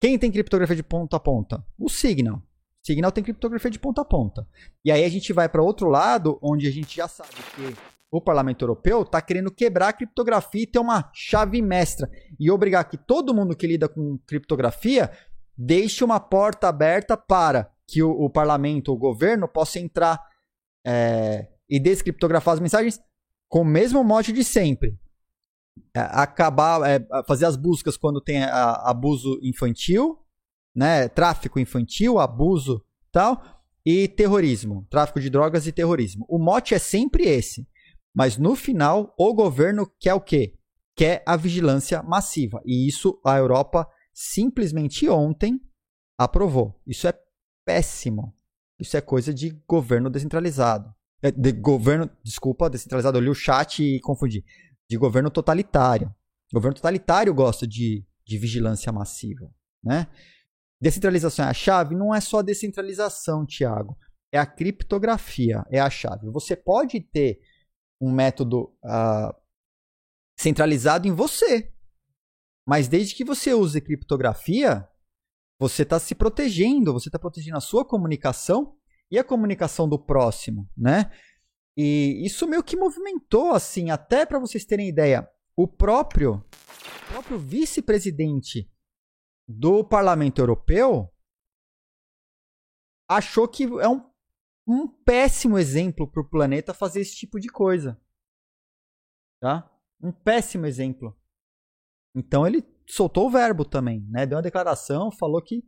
Quem tem criptografia de ponta a ponta? O Signal. Signal tem criptografia de ponta a ponta. E aí a gente vai para outro lado, onde a gente já sabe que o Parlamento Europeu está querendo quebrar a criptografia e ter uma chave mestra e obrigar que todo mundo que lida com criptografia deixe uma porta aberta para que o, o parlamento, o governo, possa entrar é, e descriptografar as mensagens com o mesmo mote de sempre. É, acabar, é, fazer as buscas quando tem a, abuso infantil, né, tráfico infantil, abuso tal, e terrorismo, tráfico de drogas e terrorismo. O mote é sempre esse. Mas no final, o governo quer o quê? Quer a vigilância massiva. E isso a Europa simplesmente ontem aprovou. Isso é péssimo. Isso é coisa de governo descentralizado. É, de governo, desculpa, descentralizado, eu li o chat e confundi. De governo totalitário. Governo totalitário gosta de, de vigilância massiva, né? Descentralização é a chave? Não é só a descentralização, Tiago. É a criptografia, é a chave. Você pode ter um método uh, centralizado em você, mas desde que você use criptografia, você está se protegendo, você está protegendo a sua comunicação e a comunicação do próximo, né? E isso meio que movimentou, assim, até para vocês terem ideia, o próprio, o próprio vice-presidente do Parlamento Europeu achou que é um, um péssimo exemplo para o planeta fazer esse tipo de coisa. Tá? Um péssimo exemplo. Então ele soltou o verbo também, né? Deu uma declaração, falou que,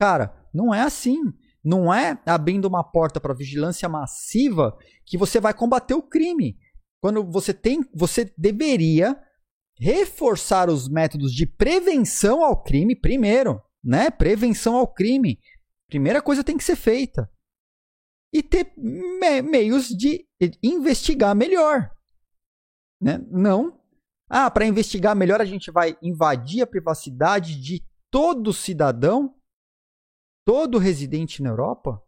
cara, não é assim. Não é abrindo uma porta para vigilância massiva que você vai combater o crime. Quando você tem, você deveria reforçar os métodos de prevenção ao crime primeiro, né? Prevenção ao crime. Primeira coisa tem que ser feita. E ter me meios de investigar melhor. Né? Não ah, para investigar melhor a gente vai invadir a privacidade de todo cidadão, todo residente na Europa?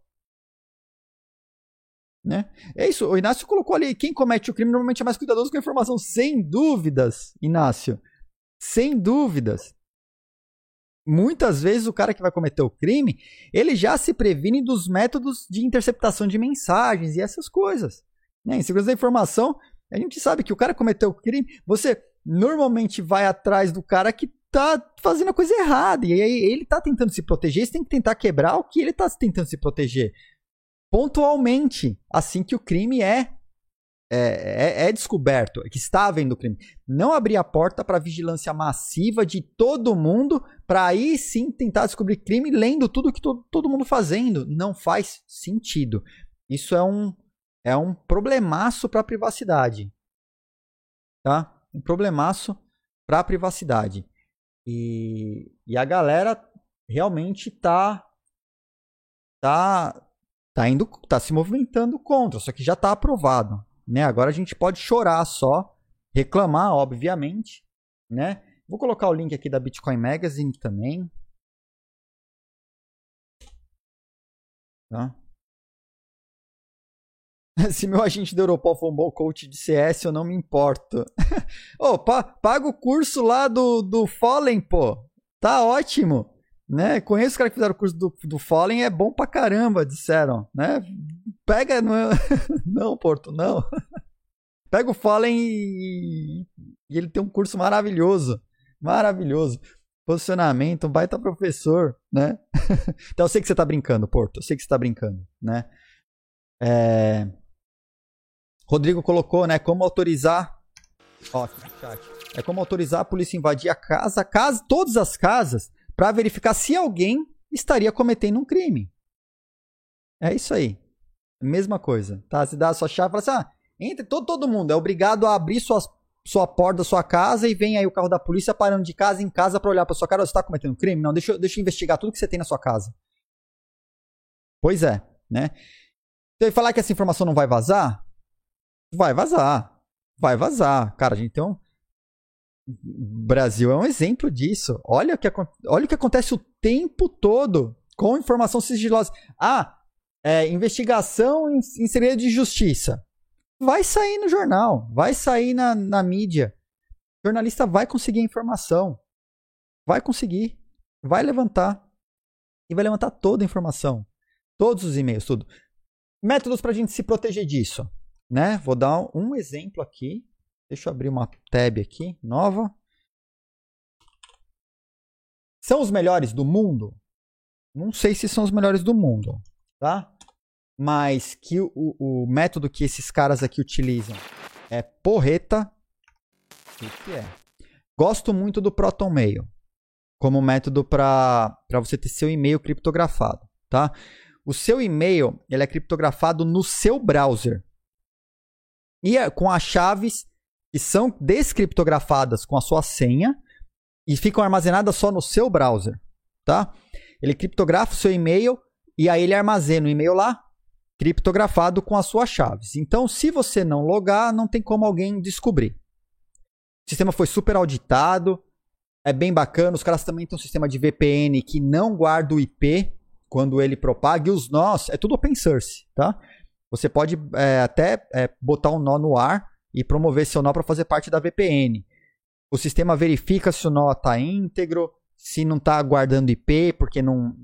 Né? É isso, o Inácio colocou ali, quem comete o crime normalmente é mais cuidadoso com a informação, sem dúvidas, Inácio. Sem dúvidas. Muitas vezes o cara que vai cometer o crime, ele já se previne dos métodos de interceptação de mensagens e essas coisas. Né? Em segurança da informação, a gente sabe que o cara cometeu o crime, você normalmente vai atrás do cara que tá fazendo a coisa errada. E aí ele tá tentando se proteger, você tem que tentar quebrar o que ele tá tentando se proteger. Pontualmente, assim que o crime é é, é, é descoberto, que está havendo crime. Não abrir a porta para vigilância massiva de todo mundo, para aí sim tentar descobrir crime lendo tudo que to, todo mundo fazendo. Não faz sentido. Isso é um, é um problemaço para a privacidade. tá? Um problemaço para a privacidade. E, e a galera realmente tá tá tá indo tá se movimentando contra, só que já tá aprovado, né? Agora a gente pode chorar só, reclamar, obviamente, né? Vou colocar o link aqui da Bitcoin Magazine também. Tá? Se meu agente da Europol for um bom coach de CS, eu não me importo. oh, pa paga o curso lá do, do Fallen, pô. Tá ótimo. Né? Conheço os caras que fizeram o curso do, do Fallen, é bom pra caramba, disseram. Né? Pega. Não, não Porto, não. Pega o Fallen e, e ele tem um curso maravilhoso. Maravilhoso. Posicionamento, um baita professor, né? então eu sei que você tá brincando, Porto. Eu sei que você tá brincando, né? É... Rodrigo colocou, né? Como autorizar. Ó, chat. É como autorizar a polícia a invadir a casa, casa todas as casas, para verificar se alguém estaria cometendo um crime. É isso aí. Mesma coisa. Tá? Você dá a sua chave fala assim: ah, entre todo, todo mundo, é obrigado a abrir suas, sua porta da sua casa e vem aí o carro da polícia parando de casa em casa para olhar para sua cara. Você está cometendo crime? Não, deixa, deixa eu investigar tudo que você tem na sua casa. Pois é, né? Então, falar que essa informação não vai vazar, vai vazar. Vai vazar. Cara, a gente tem um. Brasil é um exemplo disso. Olha o que, olha o que acontece o tempo todo com informação sigilosa. Ah, é, investigação em, em segredo de justiça. Vai sair no jornal, vai sair na, na mídia. O jornalista vai conseguir informação. Vai conseguir. Vai levantar. E vai levantar toda a informação. Todos os e-mails, tudo. Métodos para a gente se proteger disso né? Vou dar um exemplo aqui. Deixa eu abrir uma tab aqui, nova. São os melhores do mundo? Não sei se são os melhores do mundo, tá? Mas que o, o método que esses caras aqui utilizam é porreta. O que é? Gosto muito do Proton Mail como método para você ter seu e-mail criptografado, tá? O seu e-mail ele é criptografado no seu browser e é com as chaves que são descriptografadas com a sua senha e ficam armazenadas só no seu browser, tá? Ele criptografa o seu e-mail e aí ele armazena o e-mail lá criptografado com as suas chaves. Então, se você não logar, não tem como alguém descobrir. O sistema foi super auditado, é bem bacana. Os caras também têm um sistema de VPN que não guarda o IP quando ele propaga. E os nós, é tudo open source, tá? Você pode é, até é, botar um nó no ar e promover seu nó para fazer parte da VPN. O sistema verifica se o nó está íntegro, se não está guardando IP, porque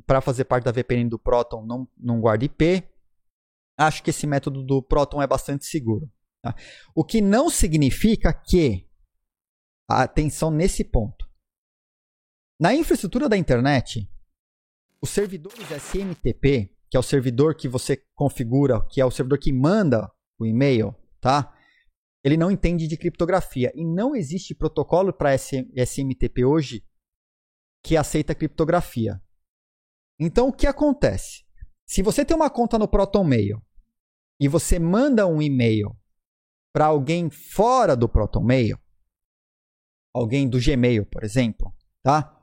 para fazer parte da VPN do Proton não, não guarda IP. Acho que esse método do Proton é bastante seguro. Tá? O que não significa que, atenção nesse ponto, na infraestrutura da internet, os servidores SMTP, que é o servidor que você configura, que é o servidor que manda o e-mail, tá? Ele não entende de criptografia e não existe protocolo para SMTP hoje que aceita criptografia. Então o que acontece? Se você tem uma conta no ProtonMail e você manda um e-mail para alguém fora do ProtonMail, alguém do Gmail, por exemplo, tá?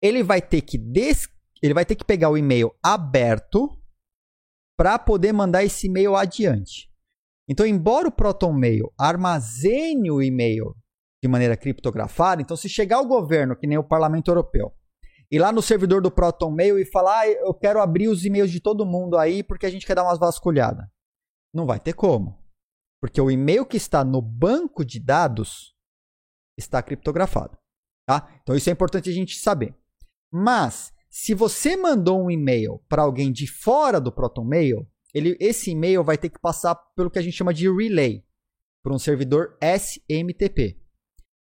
Ele vai ter que des ele vai ter que pegar o e-mail aberto para poder mandar esse e-mail adiante. Então, embora o ProtonMail armazene o e-mail de maneira criptografada, então se chegar o governo, que nem o Parlamento Europeu, ir lá no servidor do ProtonMail e falar, ah, eu quero abrir os e-mails de todo mundo aí porque a gente quer dar umas vasculhadas. Não vai ter como. Porque o e-mail que está no banco de dados está criptografado. Tá? Então isso é importante a gente saber. Mas se você mandou um e-mail para alguém de fora do ProtonMail, ele, esse e-mail vai ter que passar pelo que a gente chama de relay, por um servidor SMTP.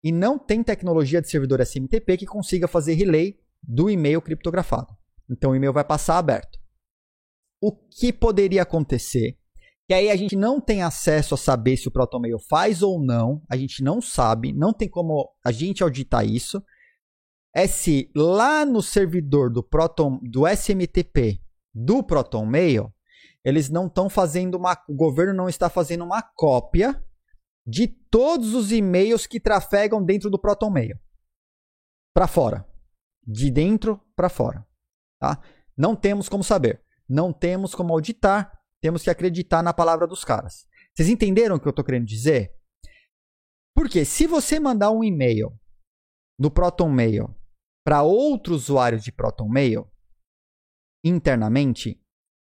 E não tem tecnologia de servidor SMTP que consiga fazer relay do e-mail criptografado. Então o e-mail vai passar aberto. O que poderia acontecer? Que aí a gente não tem acesso a saber se o ProtonMail faz ou não, a gente não sabe, não tem como a gente auditar isso é se lá no servidor do Proton, do SMTP do Proton Mail, eles não estão fazendo uma, o governo não está fazendo uma cópia de todos os e-mails que trafegam dentro do Proton Mail. Para fora. De dentro para fora. Tá? Não temos como saber. Não temos como auditar. Temos que acreditar na palavra dos caras. Vocês entenderam o que eu estou querendo dizer? Porque se você mandar um e-mail no Proton Mail para outro usuário de Proton Mail, internamente,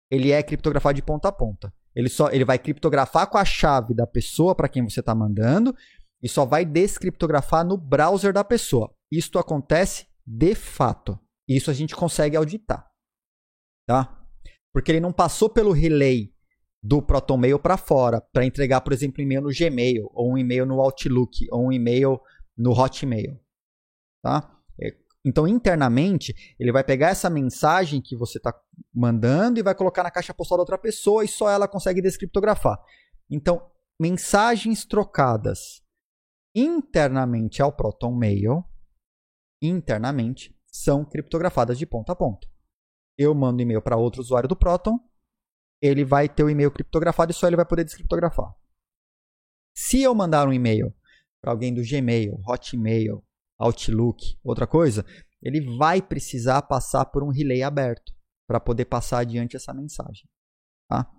ele é criptografado de ponta a ponta. Ele só ele vai criptografar com a chave da pessoa para quem você está mandando e só vai descriptografar no browser da pessoa. Isto acontece de fato. Isso a gente consegue auditar. Tá? Porque ele não passou pelo relay do ProtonMail para fora para entregar, por exemplo, um e-mail no Gmail, ou um e-mail no Outlook, ou um e-mail no Hotmail. Tá? Então, internamente, ele vai pegar essa mensagem que você está mandando e vai colocar na caixa postal da outra pessoa e só ela consegue descriptografar. Então, mensagens trocadas internamente ao ProtonMail, internamente, são criptografadas de ponta a ponta. Eu mando e-mail para outro usuário do Proton, ele vai ter o e-mail criptografado e só ele vai poder descriptografar. Se eu mandar um e-mail para alguém do Gmail, Hotmail, Outlook, outra coisa, ele vai precisar passar por um relay aberto para poder passar adiante essa mensagem. Tá?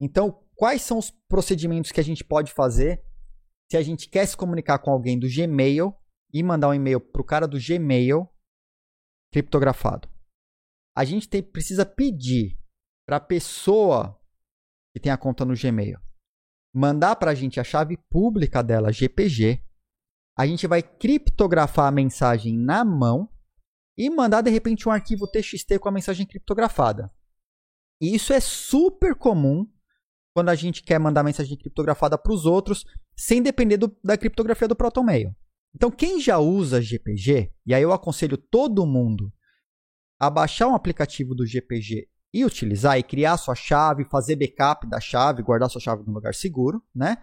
Então, quais são os procedimentos que a gente pode fazer se a gente quer se comunicar com alguém do Gmail e mandar um e-mail para o cara do Gmail criptografado? A gente tem, precisa pedir para a pessoa que tem a conta no Gmail mandar para a gente a chave pública dela, GPG. A gente vai criptografar a mensagem na mão e mandar de repente um arquivo TXT com a mensagem criptografada. E isso é super comum quando a gente quer mandar mensagem criptografada para os outros, sem depender do, da criptografia do ProtonMail. Então, quem já usa GPG, e aí eu aconselho todo mundo a baixar um aplicativo do GPG e utilizar e criar sua chave, fazer backup da chave, guardar sua chave num lugar seguro, né?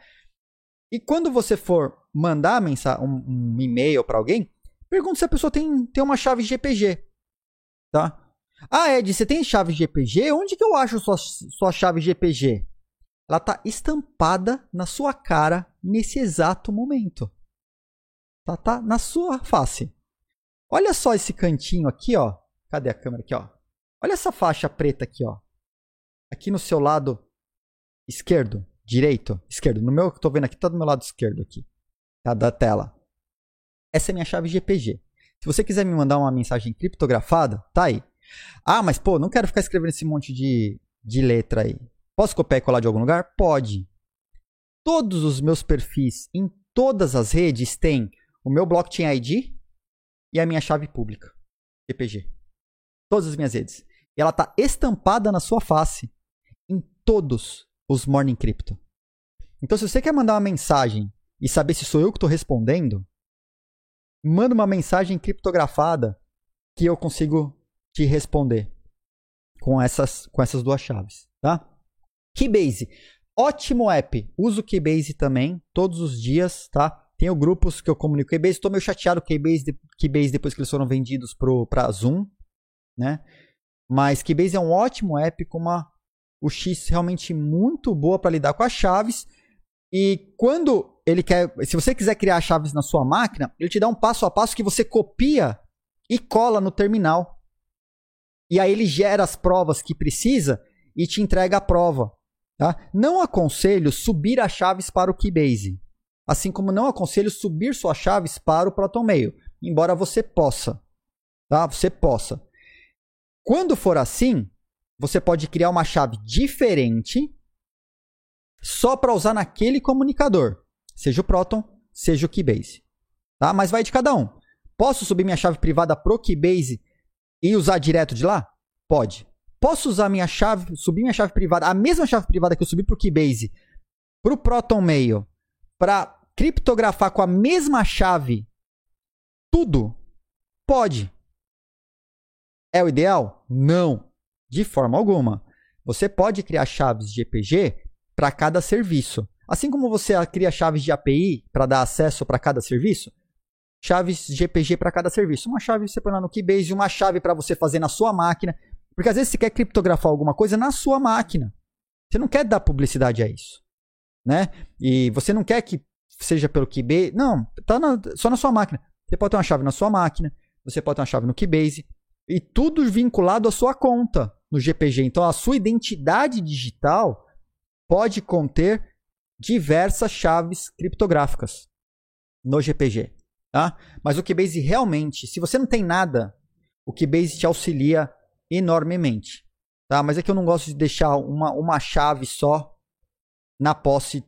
E quando você for mandar um, um e-mail para alguém, pergunte se a pessoa tem, tem uma chave GPG, tá? Ah, Ed, você tem chave GPG? Onde que eu acho sua, sua chave GPG? Ela está estampada na sua cara nesse exato momento. Tá, tá na sua face. Olha só esse cantinho aqui, ó. Cadê a câmera aqui, ó? Olha essa faixa preta aqui, ó. Aqui no seu lado esquerdo, direito, esquerdo. No meu que eu tô vendo aqui, tá do meu lado esquerdo aqui, tá da tela. Essa é minha chave GPG. Se você quiser me mandar uma mensagem criptografada, tá aí. Ah, mas pô, não quero ficar escrevendo esse monte de, de letra aí. Posso copiar e colar de algum lugar? Pode. Todos os meus perfis em todas as redes têm o meu blockchain ID e a minha chave pública, GPG. Todas as minhas redes. E ela está estampada na sua face em todos os Morning Crypto. Então, se você quer mandar uma mensagem e saber se sou eu que estou respondendo, manda uma mensagem criptografada que eu consigo te responder com essas, com essas duas chaves, tá? Keybase, ótimo app. Uso Keybase também todos os dias, tá? Tenho grupos que eu comunico Keybase. Estou meio chateado com Keybase, Keybase depois que eles foram vendidos para Zoom, né? Mas Keybase é um ótimo app com uma UX realmente muito boa para lidar com as chaves. E quando ele quer, se você quiser criar chaves na sua máquina, ele te dá um passo a passo que você copia e cola no terminal. E aí ele gera as provas que precisa e te entrega a prova. Tá? Não aconselho subir as chaves para o Keybase, assim como não aconselho subir suas chaves para o ProtonMail, embora você possa. Tá? Você possa. Quando for assim, você pode criar uma chave diferente só para usar naquele comunicador, seja o Proton, seja o Keybase. Tá? Mas vai de cada um. Posso subir minha chave privada pro Keybase e usar direto de lá? Pode. Posso usar minha chave, subir minha chave privada, a mesma chave privada que eu subi pro Keybase, pro Proton Mail, para criptografar com a mesma chave tudo? Pode. É o ideal? Não, de forma alguma. Você pode criar chaves de EPG para cada serviço. Assim como você cria chaves de API para dar acesso para cada serviço, chaves GPG para cada serviço. Uma chave você põe lá no Keybase, uma chave para você fazer na sua máquina. Porque às vezes você quer criptografar alguma coisa na sua máquina. Você não quer dar publicidade a isso. Né? E você não quer que seja pelo Keybase. Não, tá na, só na sua máquina. Você pode ter uma chave na sua máquina, você pode ter uma chave no Keybase, e tudo vinculado à sua conta no GPG. Então, a sua identidade digital pode conter diversas chaves criptográficas no GPG. Tá? Mas o Keybase realmente, se você não tem nada, o Keybase te auxilia enormemente. Tá? Mas é que eu não gosto de deixar uma, uma chave só na posse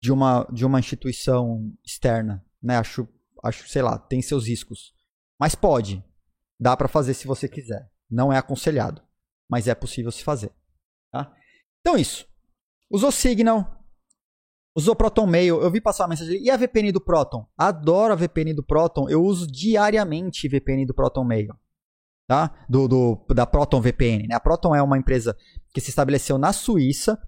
de uma, de uma instituição externa. Né? Acho, acho, sei lá, tem seus riscos. Mas pode. Dá para fazer se você quiser. Não é aconselhado, mas é possível se fazer. Tá? Então isso. Usou Signal, usou Proton Mail. Eu vi passar uma mensagem ali. E a VPN do Proton? Adoro a VPN do Proton. Eu uso diariamente VPN do Proton Mail. Tá? Do, do, da Proton VPN. Né? A Proton é uma empresa que se estabeleceu na Suíça,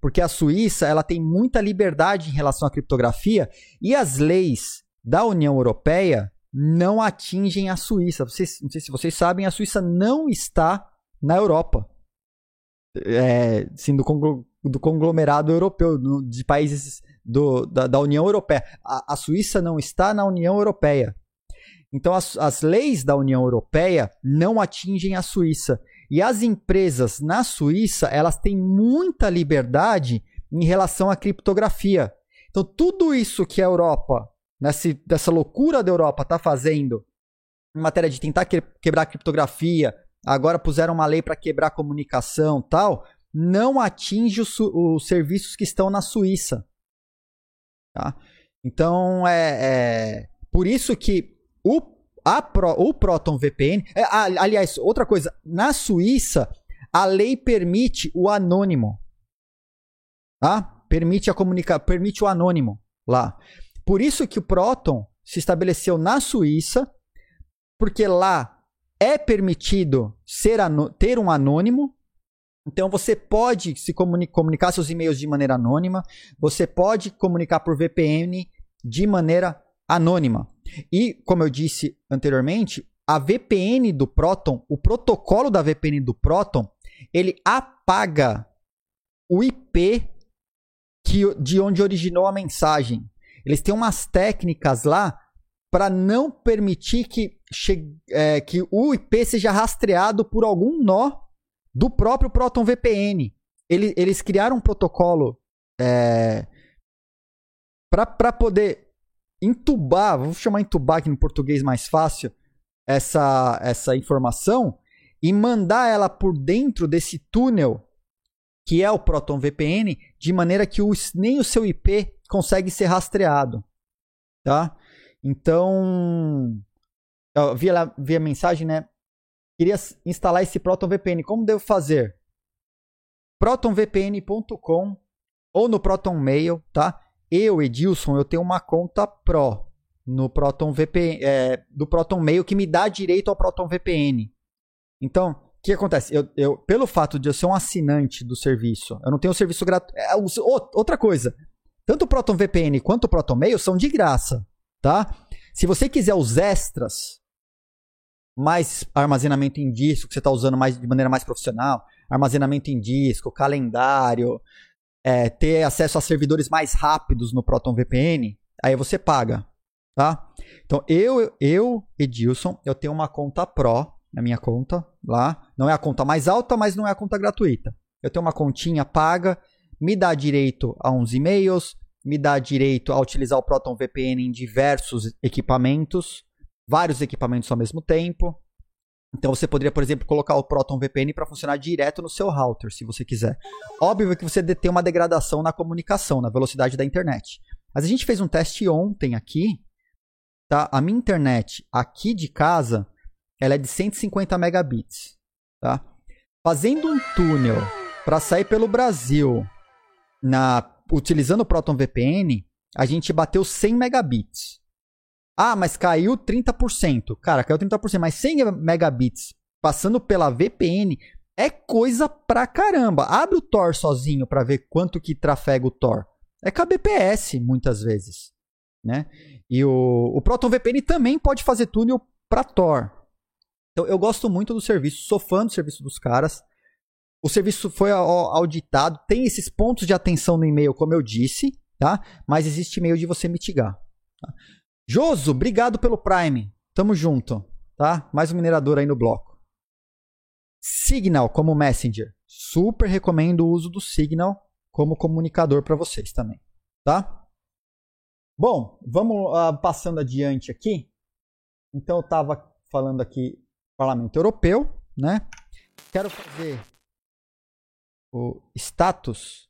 porque a Suíça ela tem muita liberdade em relação à criptografia e as leis da União Europeia não atingem a Suíça. Vocês, não sei se vocês sabem, a Suíça não está na Europa. É, sim, do, do conglomerado europeu, de países do, da, da, União Europeia. A, a, Suíça não está na União Europeia. Então, as, as leis da União Europeia não atingem a Suíça. E as empresas na Suíça, elas têm muita liberdade em relação à criptografia. Então, tudo isso que a Europa nessa, dessa loucura da Europa tá fazendo em matéria de tentar que, quebrar criptografia, agora puseram uma lei para quebrar comunicação tal, não atinge os, os, serviços que estão na Suíça. Tá? Então, é, é por isso que o, a Pro, o Proton VPN. É, aliás, outra coisa, na Suíça, a lei permite o anônimo. Tá? Permite, a comunica, permite o anônimo lá. Por isso que o Proton se estabeleceu na Suíça, porque lá é permitido ser ter um anônimo. Então você pode se comuni comunicar seus e-mails de maneira anônima, você pode comunicar por VPN de maneira anônima. E como eu disse anteriormente, a VPN do Proton, o protocolo da VPN do Proton, ele apaga o IP que, de onde originou a mensagem. Eles têm umas técnicas lá para não permitir que, é, que o IP seja rastreado por algum nó do próprio Proton VPN. Ele, eles criaram um protocolo é, para poder entubar, vou chamar entubar aqui no português mais fácil, essa, essa informação e mandar ela por dentro desse túnel que é o Proton VPN, de maneira que nem o seu IP consegue ser rastreado, tá? Então, eu vi, lá, vi a mensagem, né? Queria instalar esse Proton VPN. Como devo fazer? protonvpn.com ou no Proton Mail, tá? Eu, Edilson, eu tenho uma conta Pro no Proton VPN, é, do Proton Mail que me dá direito ao Proton VPN. Então, o que acontece? Eu, eu, pelo fato de eu ser um assinante do serviço, eu não tenho um serviço gratuito. É, outra coisa, tanto o Proton VPN quanto o Proton Mail são de graça, tá? Se você quiser os extras, mais armazenamento em disco, que você está usando mais de maneira mais profissional, armazenamento em disco, calendário, é, ter acesso a servidores mais rápidos no Proton VPN, aí você paga, tá? Então eu, eu Edilson, eu tenho uma conta Pro na minha conta lá, não é a conta mais alta, mas não é a conta gratuita. Eu tenho uma continha paga, me dá direito a uns e-mails, me dá direito a utilizar o Proton VPN em diversos equipamentos, vários equipamentos ao mesmo tempo. Então você poderia, por exemplo, colocar o Proton VPN para funcionar direto no seu router, se você quiser. Óbvio que você tem uma degradação na comunicação, na velocidade da internet. Mas a gente fez um teste ontem aqui, tá? A minha internet aqui de casa, ela é de 150 megabits, tá? Fazendo um túnel para sair pelo Brasil na utilizando o Proton VPN, a gente bateu 100 megabits. Ah, mas caiu 30%. Cara, caiu 30%, mas 100 megabits passando pela VPN é coisa pra caramba. Abre o Tor sozinho para ver quanto que trafega o Tor. É kbps muitas vezes, né? E o, o Proton VPN também pode fazer túnel para Tor. Então eu gosto muito do serviço, sou fã do serviço dos caras. O serviço foi auditado, tem esses pontos de atenção no e-mail, como eu disse, tá? Mas existe meio de você mitigar. Tá? Joso, obrigado pelo Prime. Tamo junto, tá? Mais um minerador aí no bloco. Signal como Messenger. Super recomendo o uso do Signal como comunicador para vocês também, tá? Bom, vamos uh, passando adiante aqui. Então eu estava falando aqui Parlamento Europeu, né? Quero fazer o status.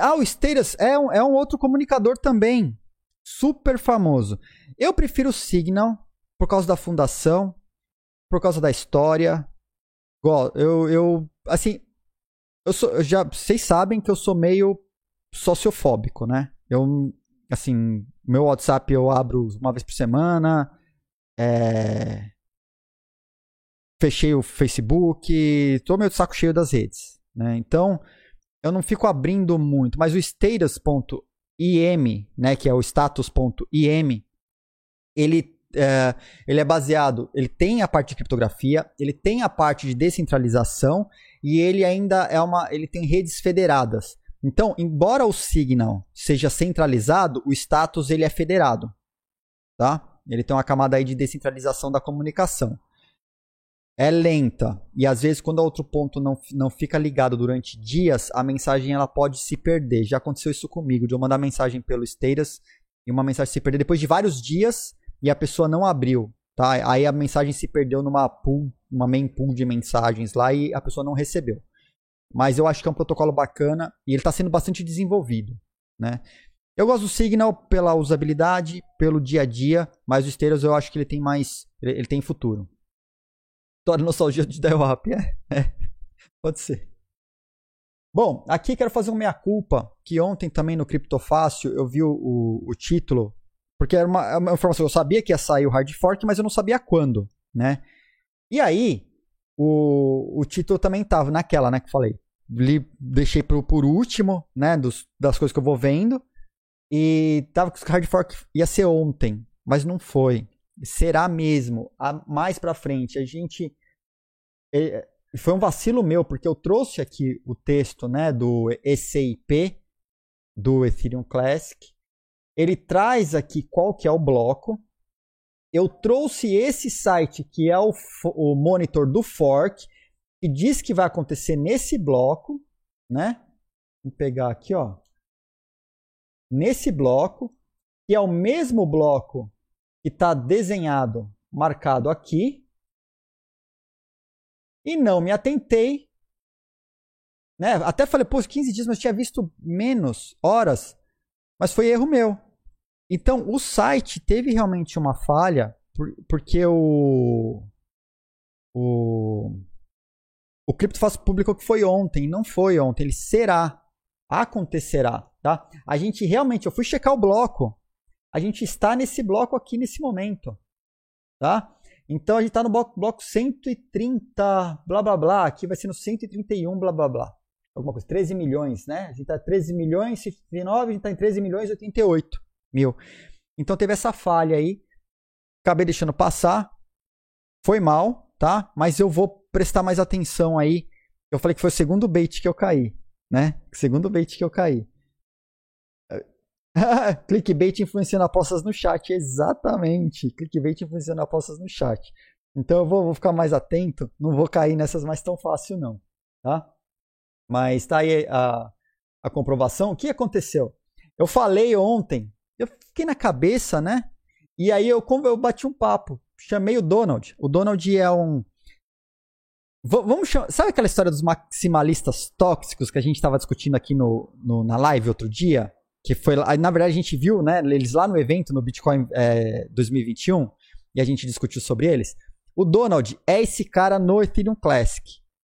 Ah, o status é um, é um outro comunicador também, super famoso. Eu prefiro o Signal por causa da fundação, por causa da história. Eu, eu assim, eu sou, eu já, vocês sabem que eu sou meio sociofóbico, né? Eu, assim, meu WhatsApp eu abro uma vez por semana. É... Fechei o Facebook, tô meio de saco cheio das redes, né? Então, eu não fico abrindo muito, mas o status.im, né, que é o status.im, ele é, ele é baseado, ele tem a parte de criptografia, ele tem a parte de descentralização e ele ainda é uma, ele tem redes federadas. Então, embora o Signal seja centralizado, o status ele é federado, tá? Ele tem uma camada aí de descentralização da comunicação. É lenta e às vezes quando outro ponto não, não fica ligado durante dias, a mensagem ela pode se perder. Já aconteceu isso comigo, de eu mandar mensagem pelo status e uma mensagem se perder depois de vários dias e a pessoa não abriu, tá? Aí a mensagem se perdeu numa pool, uma main pool de mensagens lá e a pessoa não recebeu. Mas eu acho que é um protocolo bacana e ele está sendo bastante desenvolvido, né? Eu gosto do Signal pela usabilidade, pelo dia a dia, mas o Stairs eu acho que ele tem mais, ele tem futuro. Toda nostalgia de dial-up, é, é, pode ser. Bom, aqui quero fazer uma meia-culpa, que ontem também no Criptofácil eu vi o, o, o título porque era uma, uma informação, eu sabia que ia sair o hard fork, mas eu não sabia quando, né? E aí, o, o título também tava naquela, né, que eu falei. Li, deixei pro, por último, né, dos, das coisas que eu vou vendo. E tava que o hard fork ia ser ontem, mas não foi. Será mesmo, a, mais pra frente. A gente... É, foi um vacilo meu, porque eu trouxe aqui o texto, né, do ECIP, do Ethereum Classic, ele traz aqui qual que é o bloco. Eu trouxe esse site que é o, o monitor do fork, que diz que vai acontecer nesse bloco, né? Vou pegar aqui, ó. Nesse bloco, que é o mesmo bloco que está desenhado, marcado aqui. E não me atentei. Né? Até falei, pô, 15 dias, mas tinha visto menos horas. Mas foi erro meu. Então, o site teve realmente uma falha, porque o. O. O CryptoFast publicou que foi ontem, não foi ontem, ele será. Acontecerá, tá? A gente realmente, eu fui checar o bloco. A gente está nesse bloco aqui nesse momento, tá? Então a gente está no bloco, bloco 130, blá blá blá. Aqui vai ser no 131, blá blá blá. Alguma coisa, 13 milhões, né? A gente está 13 milhões, 139, a gente está em 13 milhões e 88 mil. Então teve essa falha aí. Acabei deixando passar. Foi mal, tá? Mas eu vou prestar mais atenção aí. Eu falei que foi o segundo bait que eu caí, né? Segundo bait que eu caí. Clickbait influenciando apostas no chat, exatamente. Clickbait influenciando apostas no chat. Então eu vou, vou, ficar mais atento, não vou cair nessas mais tão fácil não, tá? Mas tá aí a, a comprovação. O que aconteceu? Eu falei ontem eu fiquei na cabeça, né? E aí eu, eu bati um papo. Chamei o Donald. O Donald é um. Vamos chamar. Sabe aquela história dos maximalistas tóxicos que a gente estava discutindo aqui no, no, na live outro dia? Que foi lá. Na verdade, a gente viu, né? Eles lá no evento, no Bitcoin é, 2021, e a gente discutiu sobre eles. O Donald é esse cara no Ethereum Classic,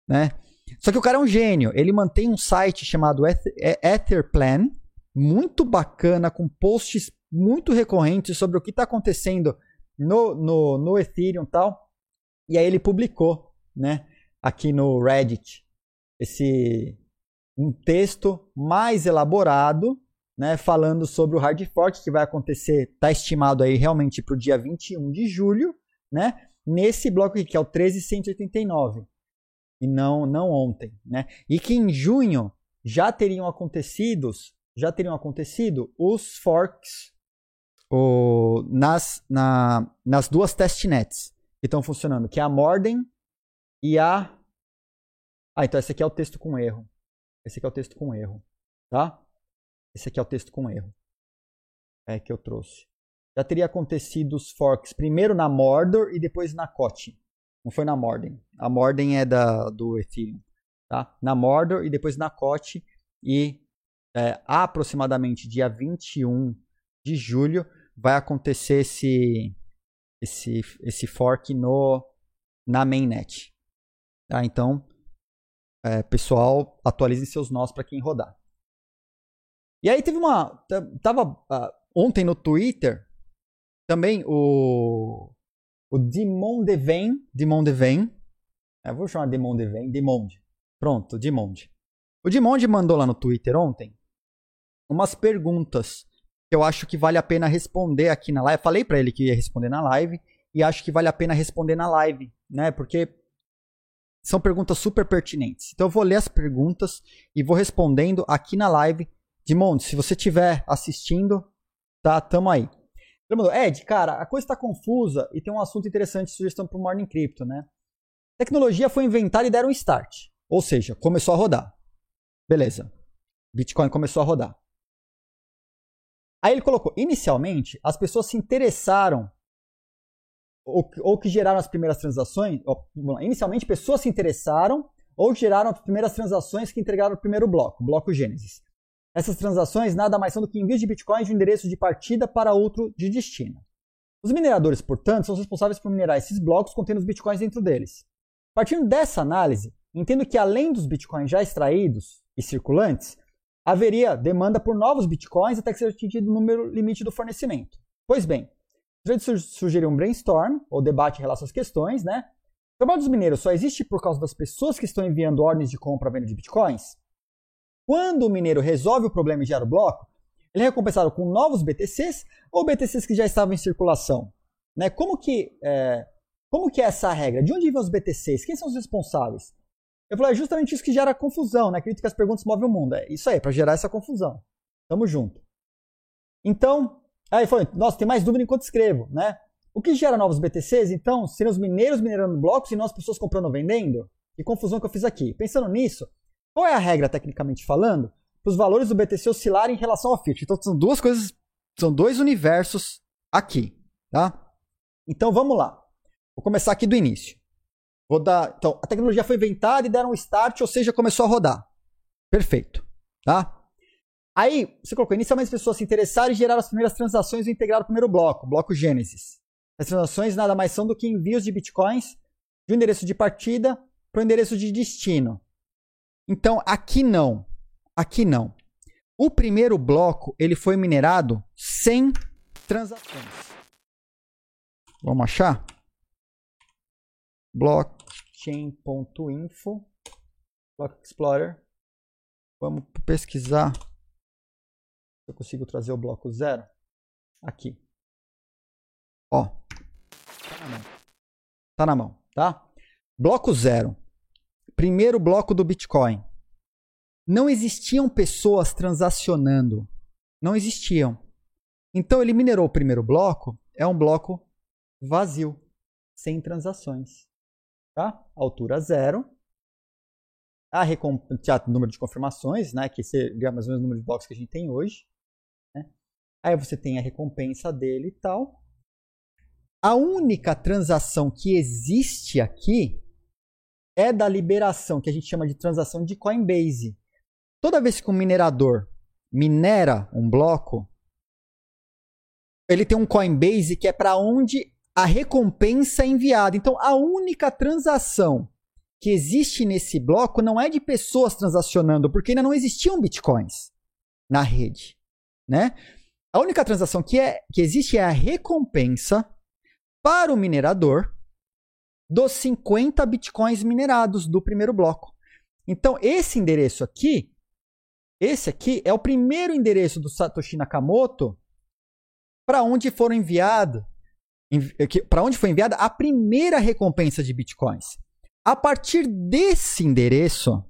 né? Só que o cara é um gênio. Ele mantém um site chamado Etherplan, muito bacana, com posts muito recorrentes sobre o que está acontecendo no, no, no Ethereum e tal. E aí ele publicou, né, aqui no Reddit, esse um texto mais elaborado, né, falando sobre o hard fork que vai acontecer, está estimado aí realmente para o dia 21 de julho, né, nesse bloco aqui, que é o 13189, e não, não ontem, né, e que em junho já teriam acontecido já teriam acontecido os forks o, nas, na, nas duas testnets que estão funcionando, que é a Morden e a. Ah, então esse aqui é o texto com erro. Esse aqui é o texto com erro, tá? Esse aqui é o texto com erro. É que eu trouxe. Já teria acontecido os forks primeiro na Mordor e depois na Koch. Não foi na Morden. A Morden é da, do Ethereum. Tá? Na Mordor e depois na Koch. E é, aproximadamente dia 21 de julho vai acontecer esse, esse, esse fork no, na mainnet. Tá? Então, é, pessoal, atualizem seus nós para quem rodar. E aí teve uma. Tava uh, ontem no Twitter também o. O Dimon Deven. Dimon. Eu vou chamar Dimon Deven. Dimonde. Pronto, Dimonde. O Dimonde mandou lá no Twitter ontem umas perguntas que eu acho que vale a pena responder aqui na live. Eu falei para ele que ia responder na live e acho que vale a pena responder na live, né? Porque são perguntas super pertinentes. Então eu vou ler as perguntas e vou respondendo aqui na live. Dimonde, se você estiver assistindo, tá, tamo aí. Ed, cara, a coisa está confusa e tem um assunto interessante sugestão para o Morning Crypto, né? Tecnologia foi inventada e deram um start. Ou seja, começou a rodar. Beleza. Bitcoin começou a rodar. Aí ele colocou, inicialmente, as pessoas se interessaram ou, ou que geraram as primeiras transações. Ou, inicialmente, pessoas se interessaram ou geraram as primeiras transações que entregaram o primeiro bloco, bloco Gênesis. Essas transações nada mais são do que envios de bitcoins de um endereço de partida para outro de destino. Os mineradores, portanto, são responsáveis por minerar esses blocos contendo os bitcoins dentro deles. Partindo dessa análise, entendo que além dos bitcoins já extraídos e circulantes, haveria demanda por novos bitcoins até que seja atingido o número limite do fornecimento. Pois bem, gostaria de sugerir um brainstorm, ou debate em relação às questões, né? O trabalho dos mineiros só existe por causa das pessoas que estão enviando ordens de compra e venda de bitcoins? Quando o mineiro resolve o problema e gera o bloco, ele é recompensado com novos BTCs ou BTCs que já estavam em circulação? Né? Como, que, é, como que é essa regra? De onde vêm os BTCs? Quem são os responsáveis? Eu falei, é justamente isso que gera confusão, né? Acredito que as perguntas movem o mundo. É isso aí, para gerar essa confusão. Tamo junto. Então, aí foi, nossa, tem mais dúvida enquanto escrevo, né? O que gera novos BTCs, então, seriam os mineiros minerando blocos e as pessoas comprando ou vendendo? Que confusão que eu fiz aqui. Pensando nisso, qual é a regra, tecnicamente falando, para os valores do BTC oscilarem em relação ao Fiat? Então, são duas coisas, são dois universos aqui, tá? Então, vamos lá. Vou começar aqui do início. Vou dar. Então, a tecnologia foi inventada e deram um start, ou seja, começou a rodar. Perfeito. Tá? Aí, você colocou, inicialmente as pessoas se interessaram e geraram as primeiras transações e integraram o primeiro bloco, o bloco Gênesis. As transações nada mais são do que envios de bitcoins de um endereço de partida para o endereço de destino. Então, aqui não. Aqui não. O primeiro bloco, ele foi minerado sem transações. Vamos achar? blockchain.info, Block Explorer. Vamos pesquisar eu consigo trazer o bloco zero aqui. Ó, tá na mão, tá na mão, tá? Bloco zero, primeiro bloco do Bitcoin. Não existiam pessoas transacionando, não existiam. Então ele minerou o primeiro bloco, é um bloco vazio, sem transações tá? Altura zero. A recompensa, número de confirmações, né? Que seria mais ou menos o número de blocos que a gente tem hoje. Né? Aí você tem a recompensa dele e tal. A única transação que existe aqui é da liberação, que a gente chama de transação de Coinbase. Toda vez que um minerador minera um bloco, ele tem um Coinbase que é para onde a recompensa é enviada. Então, a única transação que existe nesse bloco não é de pessoas transacionando, porque ainda não existiam bitcoins na rede, né? A única transação que, é, que existe é a recompensa para o minerador dos 50 bitcoins minerados do primeiro bloco. Então, esse endereço aqui, esse aqui é o primeiro endereço do Satoshi Nakamoto para onde foram enviados para onde foi enviada a primeira recompensa de bitcoins. A partir desse endereço,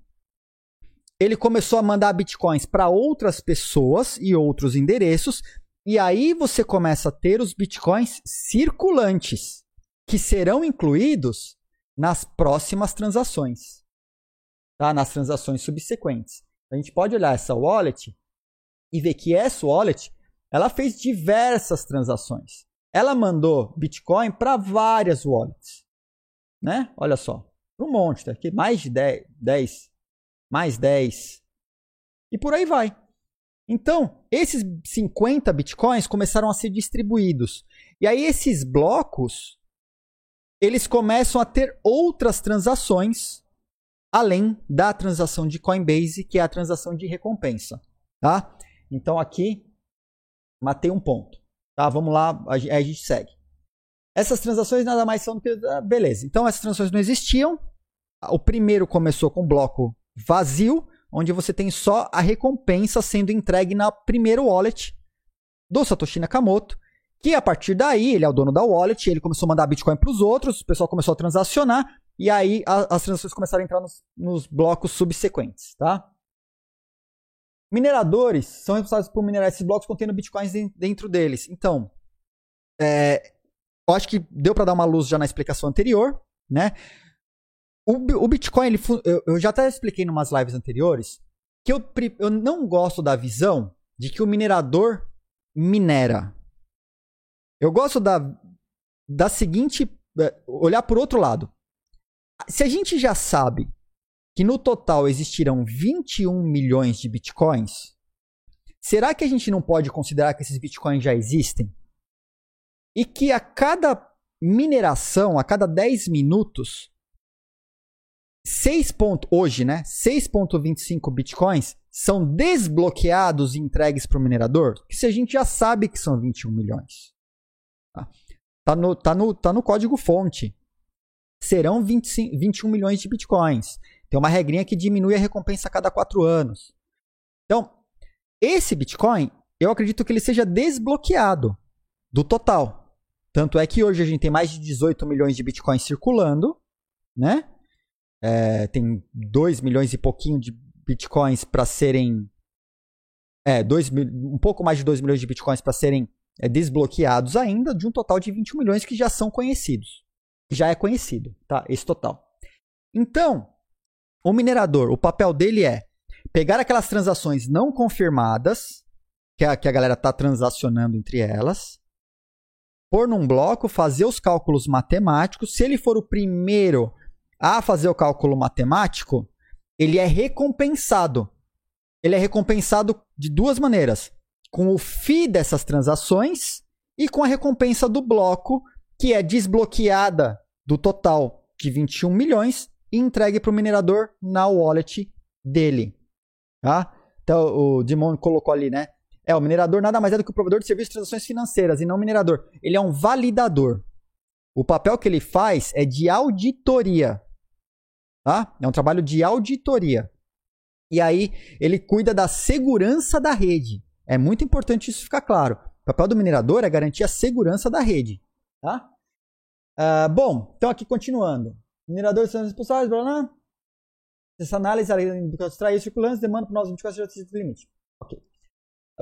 ele começou a mandar bitcoins para outras pessoas e outros endereços, e aí você começa a ter os bitcoins circulantes, que serão incluídos nas próximas transações, tá? nas transações subsequentes. A gente pode olhar essa wallet e ver que essa wallet ela fez diversas transações. Ela mandou Bitcoin para várias wallets. Né? Olha só, um monte, tá aqui mais de 10, 10, mais 10 e por aí vai. Então, esses 50 bitcoins começaram a ser distribuídos. E aí esses blocos eles começam a ter outras transações além da transação de Coinbase, que é a transação de recompensa, tá? Então aqui matei um ponto, tá? Vamos lá, a gente segue. Essas transações nada mais são do que ah, beleza. Então essas transações não existiam. O primeiro começou com um bloco vazio, onde você tem só a recompensa sendo entregue na primeira wallet do Satoshi Nakamoto, que a partir daí, ele é o dono da wallet, ele começou a mandar Bitcoin para os outros, o pessoal começou a transacionar, e aí a, as transações começaram a entrar nos, nos blocos subsequentes, tá? Mineradores são responsáveis por minerar esses blocos contendo bitcoins dentro deles. Então, é, eu acho que deu para dar uma luz já na explicação anterior, né? O, o Bitcoin, ele, eu, eu, já até expliquei em umas lives anteriores que eu, eu não gosto da visão de que o minerador minera. Eu gosto da, da seguinte. É, olhar por outro lado. Se a gente já sabe que no total existirão 21 milhões de bitcoins, será que a gente não pode considerar que esses bitcoins já existem? E que a cada mineração, a cada 10 minutos, 6 ponto, hoje, né? 6.25 bitcoins são desbloqueados e entregues para o minerador, se a gente já sabe que são 21 milhões. Tá, no, tá no, tá no código fonte. Serão 25, 21 milhões de bitcoins. Tem uma regrinha que diminui a recompensa a cada 4 anos. Então, esse bitcoin, eu acredito que ele seja desbloqueado do total. Tanto é que hoje a gente tem mais de 18 milhões de bitcoins circulando, né? É, tem 2 milhões e pouquinho de bitcoins para serem. É, dois, um pouco mais de 2 milhões de bitcoins para serem desbloqueados ainda, de um total de 21 milhões que já são conhecidos. Já é conhecido, tá? Esse total. Então, o minerador, o papel dele é pegar aquelas transações não confirmadas, que a, que a galera está transacionando entre elas, pôr num bloco, fazer os cálculos matemáticos. Se ele for o primeiro a fazer o cálculo matemático, ele é recompensado. Ele é recompensado de duas maneiras: com o FII dessas transações e com a recompensa do bloco, que é desbloqueada do total de 21 milhões e entregue para o minerador na wallet dele. Tá? Então, o Dimon colocou ali, né? É, o minerador nada mais é do que o provedor de serviços de transações financeiras e não minerador. Ele é um validador. O papel que ele faz é de auditoria. Tá? É um trabalho de auditoria. E aí, ele cuida da segurança da rede. É muito importante isso ficar claro. O papel do minerador é garantir a segurança da rede. Tá? Uh, bom, então aqui continuando. Mineradores são responsáveis, blá blá. Essa análise, além de extrair circulantes, demanda para nós 24 horas de limite. Ok.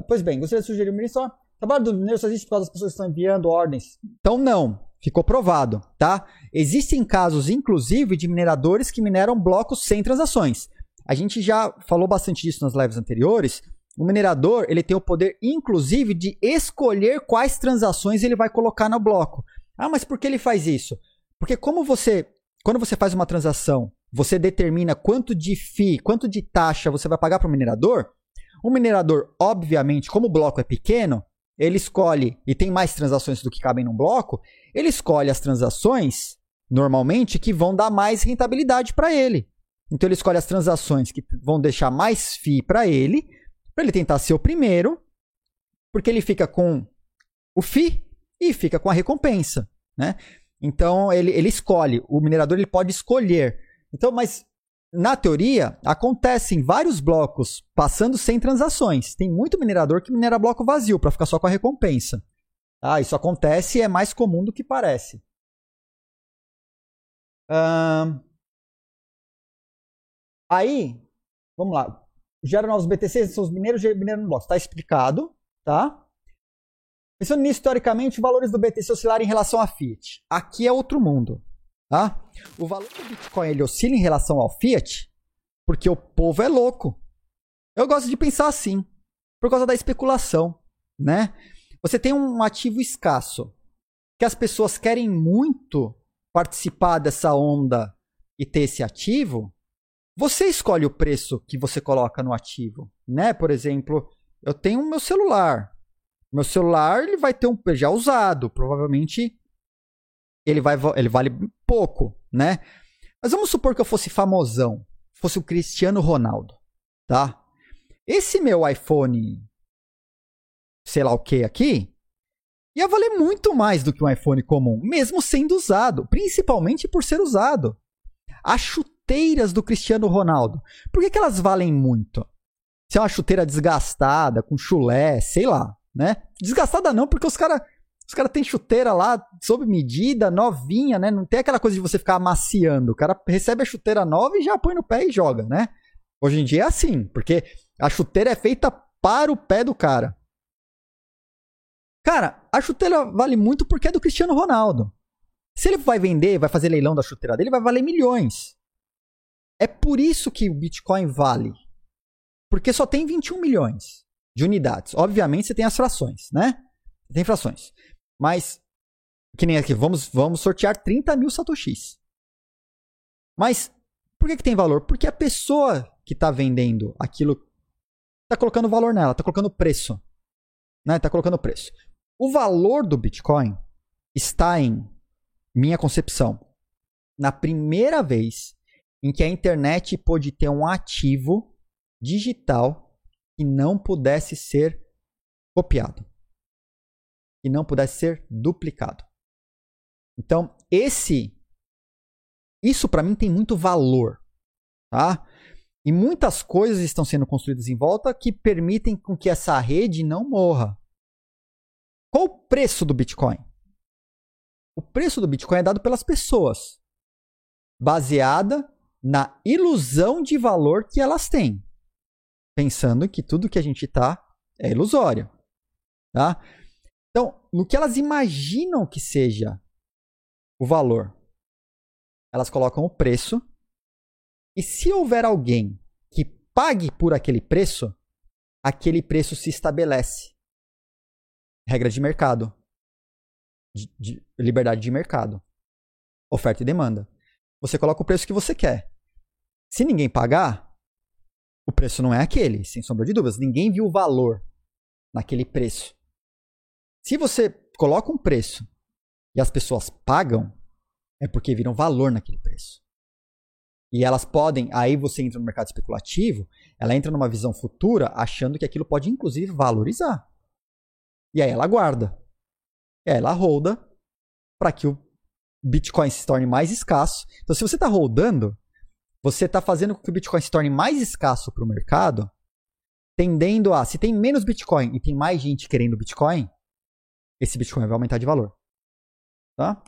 Pois bem, gostaria de sugerir um só. Trabalho do mineiro só existe por causa das pessoas que estão enviando ordens. Então, não. Ficou provado, tá? Existem casos, inclusive, de mineradores que mineram blocos sem transações. A gente já falou bastante disso nas lives anteriores. O minerador ele tem o poder, inclusive, de escolher quais transações ele vai colocar no bloco. Ah, mas por que ele faz isso? Porque como você quando você faz uma transação, você determina quanto de FII, quanto de taxa você vai pagar para o minerador. O minerador, obviamente, como o bloco é pequeno, ele escolhe, e tem mais transações do que cabem num bloco, ele escolhe as transações, normalmente, que vão dar mais rentabilidade para ele. Então ele escolhe as transações que vão deixar mais FII para ele, para ele tentar ser o primeiro, porque ele fica com o FII e fica com a recompensa. Né? Então ele, ele escolhe, o minerador ele pode escolher. Então, mas na teoria acontecem vários blocos passando sem transações. Tem muito minerador que minera bloco vazio para ficar só com a recompensa. Ah, isso acontece e é mais comum do que parece. aí, vamos lá. Gera novos BTCs, são os mineiros minerando no bloco. Está explicado, tá? Pensando nisso, historicamente, valores do BTC oscilaram em relação à Fiat. Aqui é outro mundo, tá? O valor do Bitcoin ele oscila em relação ao Fiat porque o povo é louco. Eu gosto de pensar assim, por causa da especulação, né? Você tem um ativo escasso que as pessoas querem muito participar dessa onda e ter esse ativo, você escolhe o preço que você coloca no ativo, né? Por exemplo, eu tenho o meu celular. Meu celular ele vai ter um já usado, provavelmente ele vai ele vale pouco, né? Mas vamos supor que eu fosse famosão, fosse o Cristiano Ronaldo, tá? Esse meu iPhone, sei lá o que aqui, ia valer muito mais do que um iPhone comum, mesmo sendo usado, principalmente por ser usado. As chuteiras do Cristiano Ronaldo, por que, que elas valem muito? Se é uma chuteira desgastada, com chulé, sei lá, né? Desgastada não, porque os caras os cara têm chuteira lá sob medida, novinha, né? Não tem aquela coisa de você ficar amaciando. O cara recebe a chuteira nova e já põe no pé e joga, né? Hoje em dia é assim, porque a chuteira é feita para o pé do cara. Cara, a chuteira vale muito porque é do Cristiano Ronaldo. Se ele vai vender, vai fazer leilão da chuteira dele, vai valer milhões. É por isso que o Bitcoin vale. Porque só tem 21 milhões de unidades. Obviamente você tem as frações, né? Tem frações. Mas, que nem aqui, vamos, vamos sortear 30 mil satoshis. Mas, por que, que tem valor? Porque a pessoa que está vendendo aquilo está colocando valor nela, está colocando preço. Né? Está colocando preço. O valor do Bitcoin está em, minha concepção, na primeira vez em que a internet pôde ter um ativo digital que não pudesse ser copiado, que não pudesse ser duplicado. Então, esse isso para mim tem muito valor, tá? E muitas coisas estão sendo construídas em volta que permitem com que essa rede não morra. Qual o preço do Bitcoin? O preço do Bitcoin é dado pelas pessoas, baseada na ilusão de valor que elas têm, pensando que tudo que a gente está é ilusório, tá? Então, no que elas imaginam que seja o valor, elas colocam o preço, e se houver alguém que pague por aquele preço, aquele preço se estabelece regra de mercado. De, de, liberdade de mercado. Oferta e demanda. Você coloca o preço que você quer. Se ninguém pagar, o preço não é aquele, sem sombra de dúvidas. Ninguém viu o valor naquele preço. Se você coloca um preço e as pessoas pagam, é porque viram valor naquele preço. E elas podem, aí você entra no mercado especulativo, ela entra numa visão futura achando que aquilo pode inclusive valorizar. E aí ela guarda. E aí ela holda para que o Bitcoin se torne mais escasso. Então, se você está holdando, você está fazendo com que o Bitcoin se torne mais escasso para o mercado, tendendo a, se tem menos Bitcoin e tem mais gente querendo Bitcoin, esse Bitcoin vai aumentar de valor. Tá?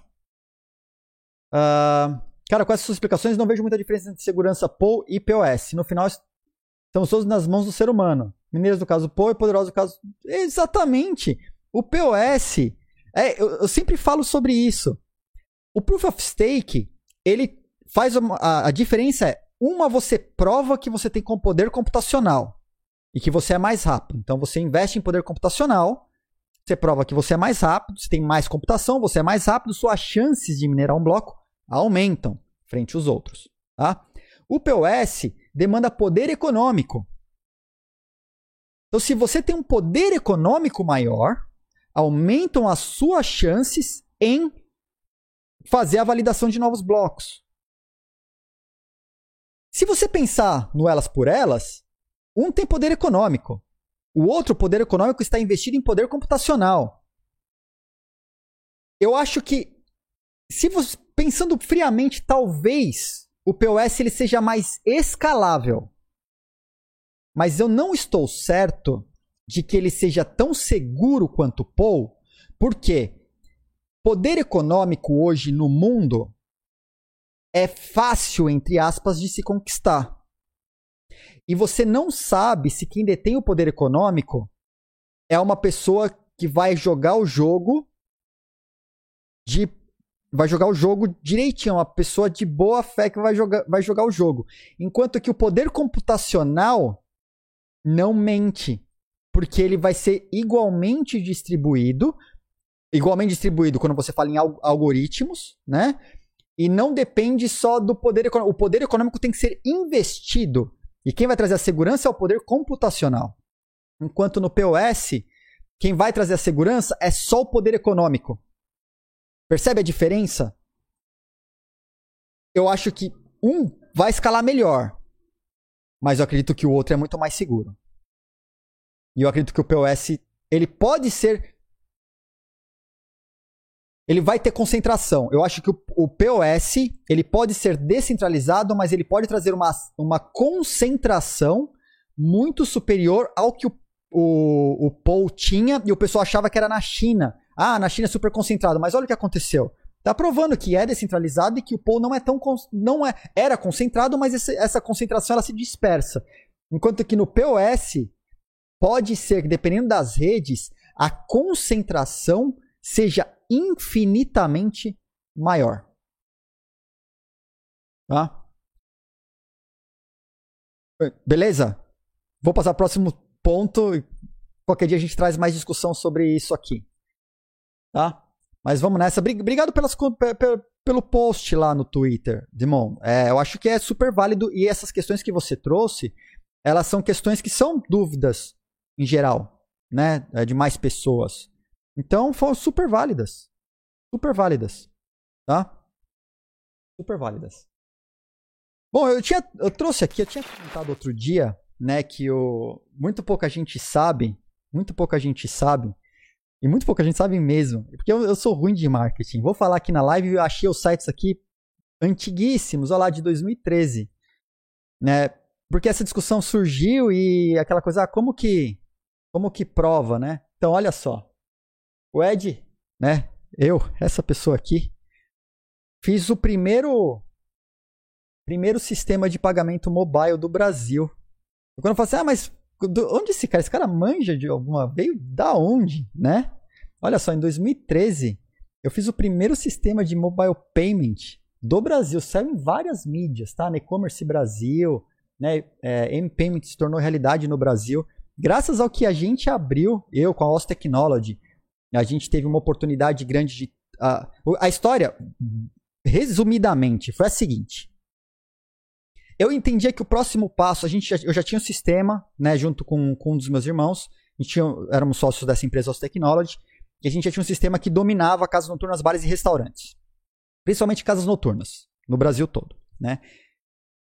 Uh, cara, com essas suas explicações, não vejo muita diferença entre segurança POW e POS. No final, estamos todos nas mãos do ser humano. Mineiros do caso PO e poderosos do caso. Exatamente! O POS. É, eu, eu, sempre falo sobre isso. O Proof of Stake, ele faz uma, a, a diferença é uma você prova que você tem poder computacional e que você é mais rápido. Então você investe em poder computacional, você prova que você é mais rápido, você tem mais computação, você é mais rápido, suas chances de minerar um bloco aumentam frente aos outros. Tá? O POS demanda poder econômico. Então, se você tem um poder econômico maior, aumentam as suas chances em fazer a validação de novos blocos. Se você pensar no elas por elas, um tem poder econômico, o outro poder econômico está investido em poder computacional. Eu acho que, se você, pensando friamente, talvez o POS ele seja mais escalável mas eu não estou certo de que ele seja tão seguro quanto o Paul, porque poder econômico hoje no mundo é fácil, entre aspas, de se conquistar. E você não sabe se quem detém o poder econômico é uma pessoa que vai jogar o jogo de vai jogar o jogo direitinho, uma pessoa de boa fé que vai jogar, vai jogar o jogo. Enquanto que o poder computacional não mente, porque ele vai ser igualmente distribuído, igualmente distribuído quando você fala em algoritmos, né? E não depende só do poder econômico. O poder econômico tem que ser investido. E quem vai trazer a segurança é o poder computacional. Enquanto no POS, quem vai trazer a segurança é só o poder econômico. Percebe a diferença? Eu acho que um vai escalar melhor, mas eu acredito que o outro é muito mais seguro. E eu acredito que o POS ele pode ser ele vai ter concentração. Eu acho que o, o, POS ele pode ser descentralizado, mas ele pode trazer uma, uma concentração muito superior ao que o, o, o tinha e o pessoal achava que era na China. Ah, na China é super concentrado, mas olha o que aconteceu. Tá provando que é descentralizado e que o Paul não é tão não é era concentrado, mas esse, essa concentração ela se dispersa. Enquanto que no POS pode ser dependendo das redes, a concentração seja infinitamente maior. Tá? Beleza? Vou passar para o próximo ponto. Qualquer dia a gente traz mais discussão sobre isso aqui. Tá? Mas vamos nessa. Obrigado pelas, pelo post lá no Twitter, Dimon. É, eu acho que é super válido e essas questões que você trouxe, elas são questões que são dúvidas em geral, né? É, de mais pessoas. Então foram super válidas. Super válidas. Tá? Super válidas. Bom, eu tinha. Eu trouxe aqui, eu tinha comentado outro dia, né, que o, muito pouca gente sabe. Muito pouca gente sabe e muito pouca gente sabe mesmo. Porque eu, eu sou ruim de marketing. Vou falar aqui na live, eu achei os sites aqui antiguíssimos, olha lá, de 2013. Né? Porque essa discussão surgiu e aquela coisa, ah, como que como que prova, né? Então, olha só. O Ed, né? Eu, essa pessoa aqui, fiz o primeiro primeiro sistema de pagamento mobile do Brasil. E quando eu falo assim, ah, mas onde esse cara? Esse cara manja de alguma. Veio da onde, né? Olha só, em 2013, eu fiz o primeiro sistema de mobile payment do Brasil. Saiu em várias mídias, tá? E-commerce Brasil, né? É, M-Payment se tornou realidade no Brasil. Graças ao que a gente abriu, eu com a OS Technology, a gente teve uma oportunidade grande de. Uh, a história, resumidamente, foi a seguinte. Eu entendia que o próximo passo, a gente eu já tinha um sistema, né, junto com, com um dos meus irmãos, a gente tinha, éramos sócios dessa empresa Os Technology, e a gente já tinha um sistema que dominava casas noturnas, bares e restaurantes. Principalmente casas noturnas, no Brasil todo, né?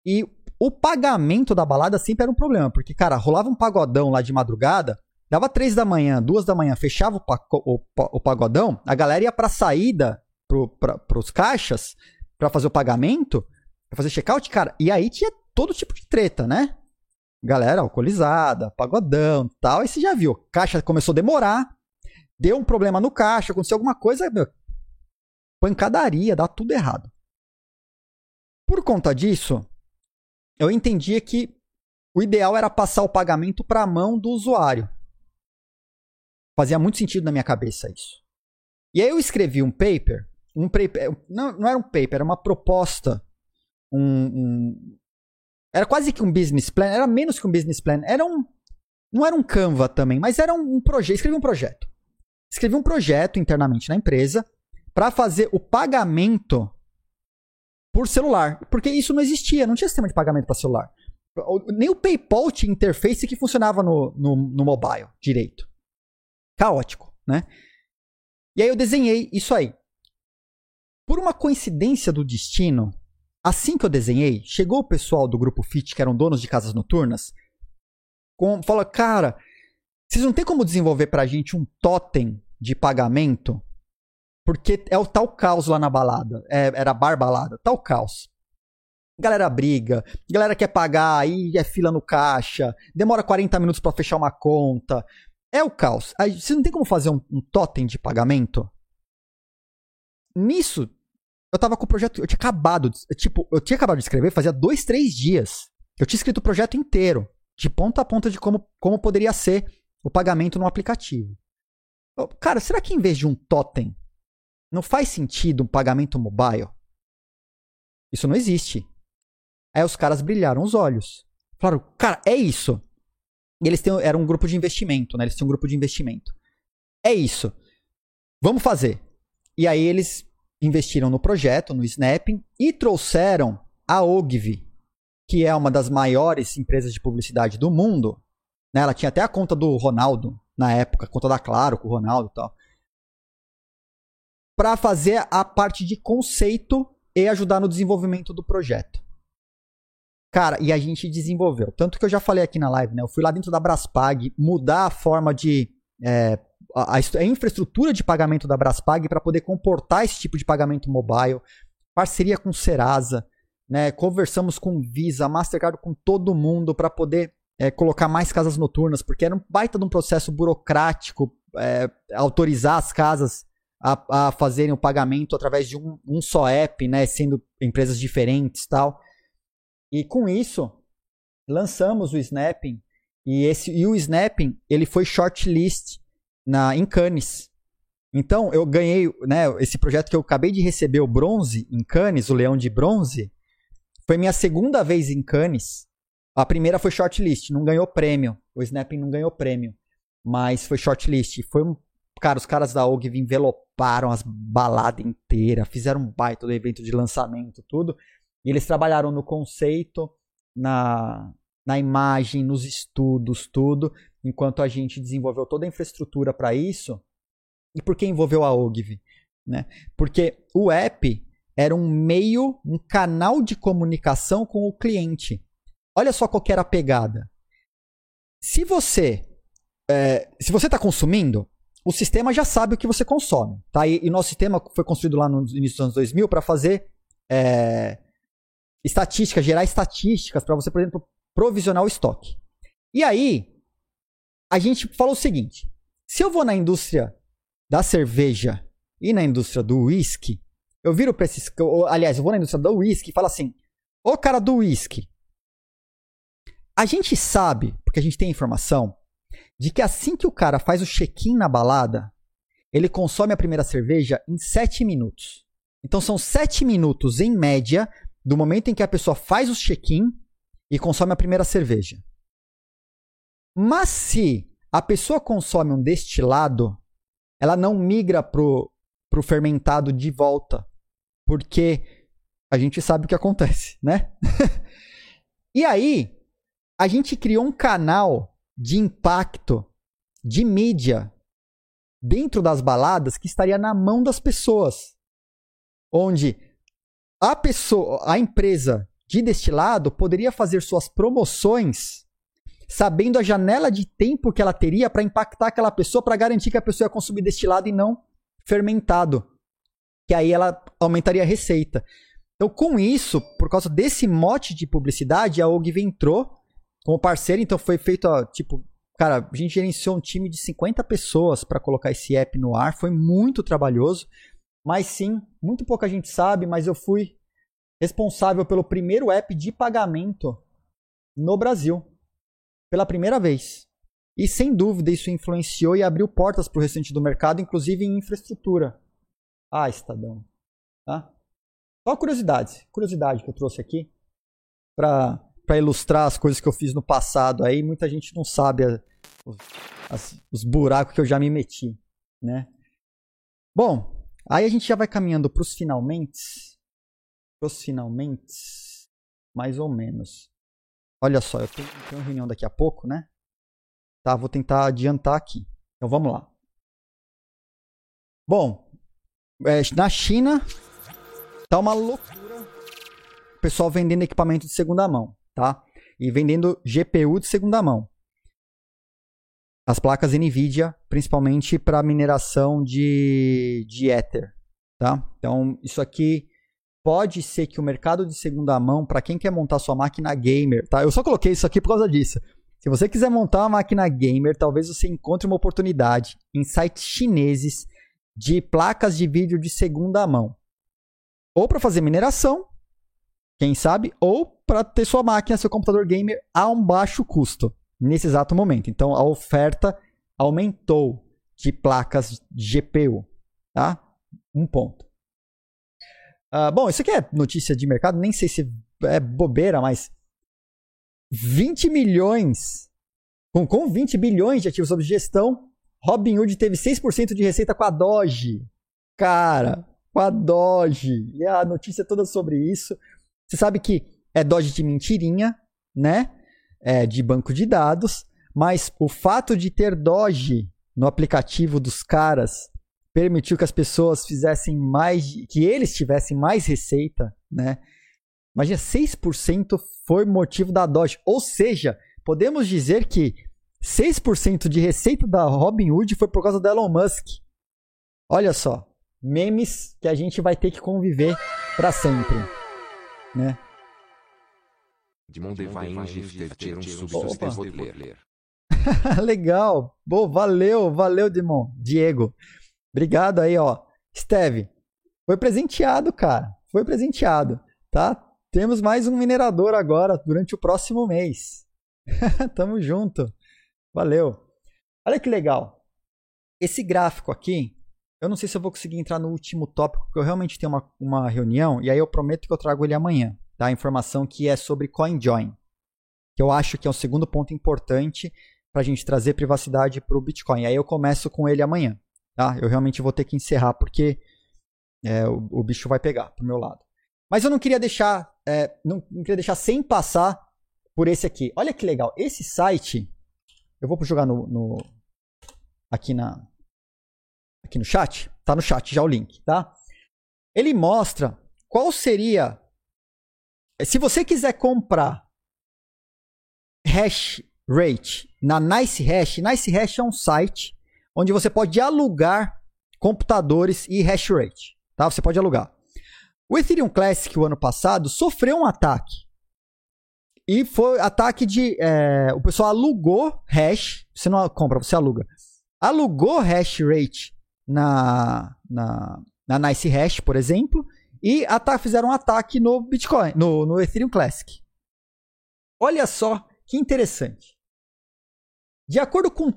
E o pagamento da balada sempre era um problema, porque, cara, rolava um pagodão lá de madrugada, dava três da manhã, duas da manhã, fechava o, pagodão, a galera ia pra saída, pro, pra, pros caixas, para fazer o pagamento, pra fazer check-out, cara, e aí tinha todo tipo de treta, né? Galera alcoolizada, pagodão tal, e você já viu, caixa começou a demorar, deu um problema no caixa, aconteceu alguma coisa, meu, pancadaria, dá tudo errado. Por conta disso, eu entendia que o ideal era passar o pagamento para a mão do usuário. Fazia muito sentido na minha cabeça isso. E aí eu escrevi um paper, um paper não, não era um paper, era uma proposta um, um, era quase que um business plan, era menos que um business plan, era um não era um Canva também, mas era um, um projeto, escrevi um projeto. Escrevi um projeto internamente na empresa para fazer o pagamento por celular, porque isso não existia, não tinha sistema de pagamento para celular. Nem o PayPal tinha interface que funcionava no, no, no mobile direito. Caótico, né? E aí eu desenhei isso aí. Por uma coincidência do destino, Assim que eu desenhei, chegou o pessoal do grupo Fit, que eram donos de casas noturnas, com, falou: Cara, vocês não tem como desenvolver pra gente um totem de pagamento? Porque é o tal caos lá na balada. É, era bar balada, tal caos. Galera briga, galera quer pagar, aí é fila no caixa, demora 40 minutos para fechar uma conta. É o caos. Aí, você não tem como fazer um, um totem de pagamento? Nisso, eu tava com o projeto, eu tinha acabado, tipo, eu tinha acabado de escrever, fazia dois, três dias Eu tinha escrito o projeto inteiro, de ponta a ponta de como, como poderia ser o pagamento no aplicativo. Cara, será que em vez de um totem, não faz sentido um pagamento mobile? Isso não existe. Aí os caras brilharam os olhos. Falaram, cara, é isso. E eles têm, era um grupo de investimento, né? Eles tinham um grupo de investimento. É isso. Vamos fazer. E aí eles investiram no projeto, no Snapping, e trouxeram a Ogilvy, que é uma das maiores empresas de publicidade do mundo. Né? Ela tinha até a conta do Ronaldo na época, a conta da Claro com o Ronaldo e tal. Para fazer a parte de conceito e ajudar no desenvolvimento do projeto. Cara, e a gente desenvolveu. Tanto que eu já falei aqui na live, né? Eu fui lá dentro da Braspag mudar a forma de. É, a, a, infraestrutura de pagamento da Braspag para poder comportar esse tipo de pagamento mobile. Parceria com Serasa, né? Conversamos com Visa, Mastercard, com todo mundo para poder é, colocar mais casas noturnas, porque era um baita de um processo burocrático é, autorizar as casas a, a, fazerem o pagamento através de um, um só app, né? Sendo empresas diferentes tal. E com isso, lançamos o Snapping. E, esse, e o Snapping, ele foi shortlist na, em Cannes. Então, eu ganhei, né, esse projeto que eu acabei de receber o bronze em Cannes, o Leão de Bronze, foi minha segunda vez em Cannes. A primeira foi shortlist, não ganhou prêmio. O Snapping não ganhou prêmio, mas foi shortlist. Foi um, cara, os caras da OG enveloparam as baladas inteiras, fizeram um baita do evento de lançamento, tudo. E eles trabalharam no conceito, na, na imagem, nos estudos, tudo, enquanto a gente desenvolveu toda a infraestrutura para isso. E por que envolveu a Ogilvy? Né? Porque o app era um meio, um canal de comunicação com o cliente. Olha só qual era a pegada. Se você é, se você está consumindo, o sistema já sabe o que você consome. Tá? E, e nosso sistema foi construído lá no início dos anos 2000 para fazer é, estatísticas, gerar estatísticas para você, por exemplo, provisionar o estoque. E aí, a gente falou o seguinte: se eu vou na indústria da cerveja e na indústria do whisky, eu viro para esses. Aliás, eu vou na indústria do whisky e falo assim: ô cara do whisky, a gente sabe, porque a gente tem informação, de que assim que o cara faz o check-in na balada, ele consome a primeira cerveja em 7 minutos. Então são 7 minutos, em média, do momento em que a pessoa faz o check-in e consome a primeira cerveja. Mas se a pessoa consome um destilado, ela não migra pro, pro fermentado de volta. Porque a gente sabe o que acontece, né? e aí, a gente criou um canal de impacto, de mídia, dentro das baladas que estaria na mão das pessoas. Onde a pessoa, a empresa de destilado poderia fazer suas promoções sabendo a janela de tempo que ela teria para impactar aquela pessoa para garantir que a pessoa ia consumir destilado e não fermentado, que aí ela aumentaria a receita. Então, com isso, por causa desse mote de publicidade, a Ogilvy entrou como parceiro, então foi feito, tipo, cara, a gente gerenciou um time de 50 pessoas para colocar esse app no ar, foi muito trabalhoso. Mas sim, muito pouca gente sabe, mas eu fui responsável pelo primeiro app de pagamento no Brasil. Pela primeira vez. E sem dúvida isso influenciou e abriu portas para o restante do mercado, inclusive em infraestrutura. Ah, Estadão. Tá? Só curiosidades. Curiosidade que eu trouxe aqui para ilustrar as coisas que eu fiz no passado. Aí muita gente não sabe a, os, os buracos que eu já me meti. Né? Bom, Aí a gente já vai caminhando para os finalmente. Para os finalmente, mais ou menos. Olha só, eu tenho, tenho uma reunião daqui a pouco, né? Tá, vou tentar adiantar aqui. Então vamos lá. Bom, é, na China tá uma loucura. O pessoal vendendo equipamento de segunda mão, tá? E vendendo GPU de segunda mão as placas NVIDIA, principalmente para mineração de, de Ether. Tá? Então, isso aqui pode ser que o mercado de segunda mão, para quem quer montar sua máquina gamer, tá? eu só coloquei isso aqui por causa disso. Se você quiser montar uma máquina gamer, talvez você encontre uma oportunidade em sites chineses de placas de vídeo de segunda mão. Ou para fazer mineração, quem sabe, ou para ter sua máquina, seu computador gamer a um baixo custo nesse exato momento. Então a oferta aumentou de placas GPU, tá? Um ponto. Uh, bom, isso aqui é notícia de mercado, nem sei se é bobeira, mas 20 milhões, com, com 20 bilhões de ativos sob gestão, Robinhood teve 6% de receita com a Doge. Cara, com a Doge. E a notícia toda sobre isso. Você sabe que é Doge de mentirinha, né? É de banco de dados. Mas o fato de ter Doge no aplicativo dos caras permitiu que as pessoas fizessem mais, que eles tivessem mais receita, né? Imagina, 6% foi motivo da Doge. Ou seja, podemos dizer que 6% de receita da Robinhood foi por causa do Elon Musk. Olha só, memes que a gente vai ter que conviver para sempre, né? Legal. Bom, valeu, valeu, Dimon. Diego. Obrigado aí, ó. Steve, foi presenteado, cara. Foi presenteado, tá? Temos mais um minerador agora durante o próximo mês. Tamo junto. Valeu. Olha que legal. Esse gráfico aqui, eu não sei se eu vou conseguir entrar no último tópico, porque eu realmente tenho uma, uma reunião e aí eu prometo que eu trago ele amanhã. Tá? Informação que é sobre CoinJoin, que eu acho que é o segundo ponto importante para a gente trazer privacidade para o Bitcoin. Aí eu começo com ele amanhã. Tá? Eu realmente vou ter que encerrar porque é, o, o, bicho vai pegar pro meu lado. Mas eu não queria deixar, é, não, não, queria deixar sem passar por esse aqui. Olha que legal. Esse site, eu vou jogar no, no aqui na aqui no chat. Tá no chat já o link, tá? Ele mostra qual seria se você quiser comprar hash rate na Nice Hash, Nice Hash é um site onde você pode alugar computadores e hash rate. Tá? Você pode alugar. O Ethereum Classic, o ano passado, sofreu um ataque. E foi ataque de. É, o pessoal alugou hash. Você não compra, você aluga. Alugou hash rate na, na, na Nice Hash, por exemplo. E fizeram um ataque no Bitcoin, no, no Ethereum Classic. Olha só que interessante. De acordo com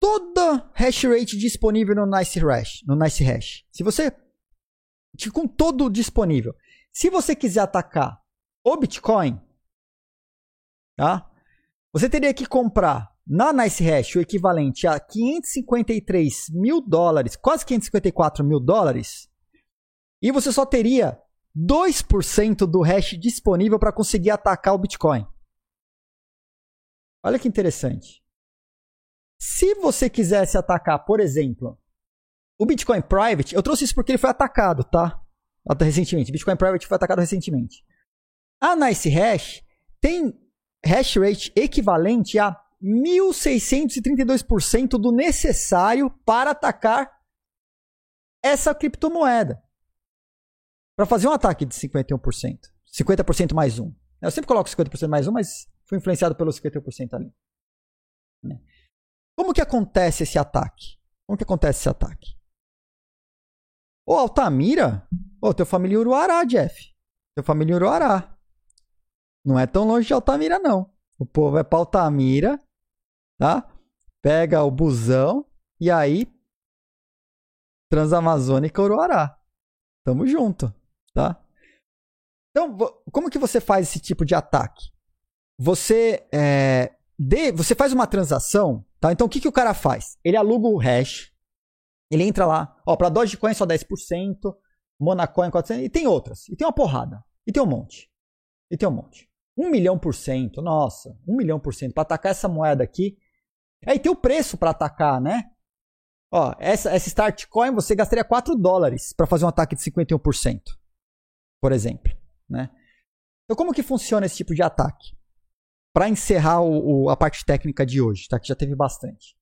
toda hash rate disponível no Nice Hash, no Nice Hash. Se você com todo disponível. Se você quiser atacar o Bitcoin, tá? Você teria que comprar na Nice Hash o equivalente a 553 mil dólares, quase 554 mil dólares, e você só teria 2% do hash disponível para conseguir atacar o Bitcoin. Olha que interessante. Se você quisesse atacar, por exemplo, o Bitcoin Private, eu trouxe isso porque ele foi atacado, tá? Recentemente. Bitcoin Private foi atacado recentemente. A Nice Hash tem hash rate equivalente a 1632% do necessário para atacar essa criptomoeda. Para fazer um ataque de 51%. 50% mais um. Eu sempre coloco 50% mais um, mas fui influenciado pelo 51% ali. Né? Como que acontece esse ataque? Como que acontece esse ataque? Ô, Altamira? Ô, teu família Uruará, Jeff. Teu família Uruará. Não é tão longe de Altamira, não. O povo é pra Altamira, tá? Pega o busão e aí Transamazônica Uruará. Tamo junto, tá? Então, como que você faz esse tipo de ataque? Você, é, de, você faz uma transação Tá? Então o que, que o cara faz? Ele aluga o hash, ele entra lá, ó, para Dogecoin só 10%, Monacoin 400%, e tem outras, e tem uma porrada, e tem um monte, e tem um monte. Um milhão por cento, nossa, um milhão por cento, para atacar essa moeda aqui. Aí tem o preço para atacar, né? Ó, essa, essa Start Coin você gastaria 4 dólares para fazer um ataque de 51%, por exemplo, né? Então como que funciona esse tipo de ataque? para encerrar o, o, a parte técnica de hoje, tá? Que já teve bastante.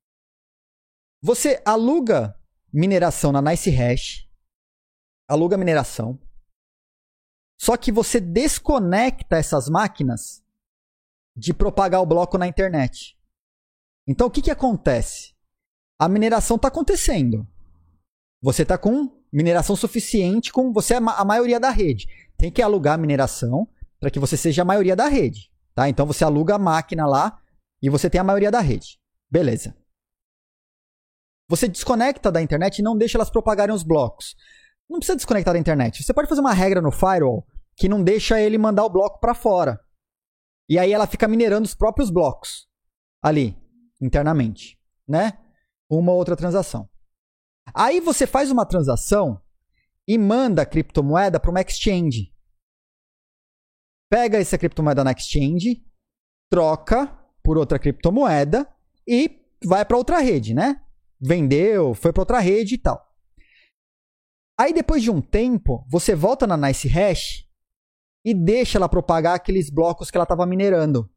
Você aluga mineração na Nice Hash, aluga mineração, só que você desconecta essas máquinas de propagar o bloco na internet. Então o que, que acontece? A mineração está acontecendo. Você está com mineração suficiente, com você é a maioria da rede. Tem que alugar a mineração para que você seja a maioria da rede, tá? Então você aluga a máquina lá e você tem a maioria da rede. Beleza. Você desconecta da internet e não deixa elas propagarem os blocos. Não precisa desconectar da internet. Você pode fazer uma regra no firewall que não deixa ele mandar o bloco para fora. E aí ela fica minerando os próprios blocos ali, internamente, né? Uma outra transação. Aí você faz uma transação e manda a criptomoeda para uma exchange. Pega essa criptomoeda na exchange, troca por outra criptomoeda e vai para outra rede, né? Vendeu, foi para outra rede e tal. Aí depois de um tempo, você volta na Nice Hash e deixa ela propagar aqueles blocos que ela estava minerando. O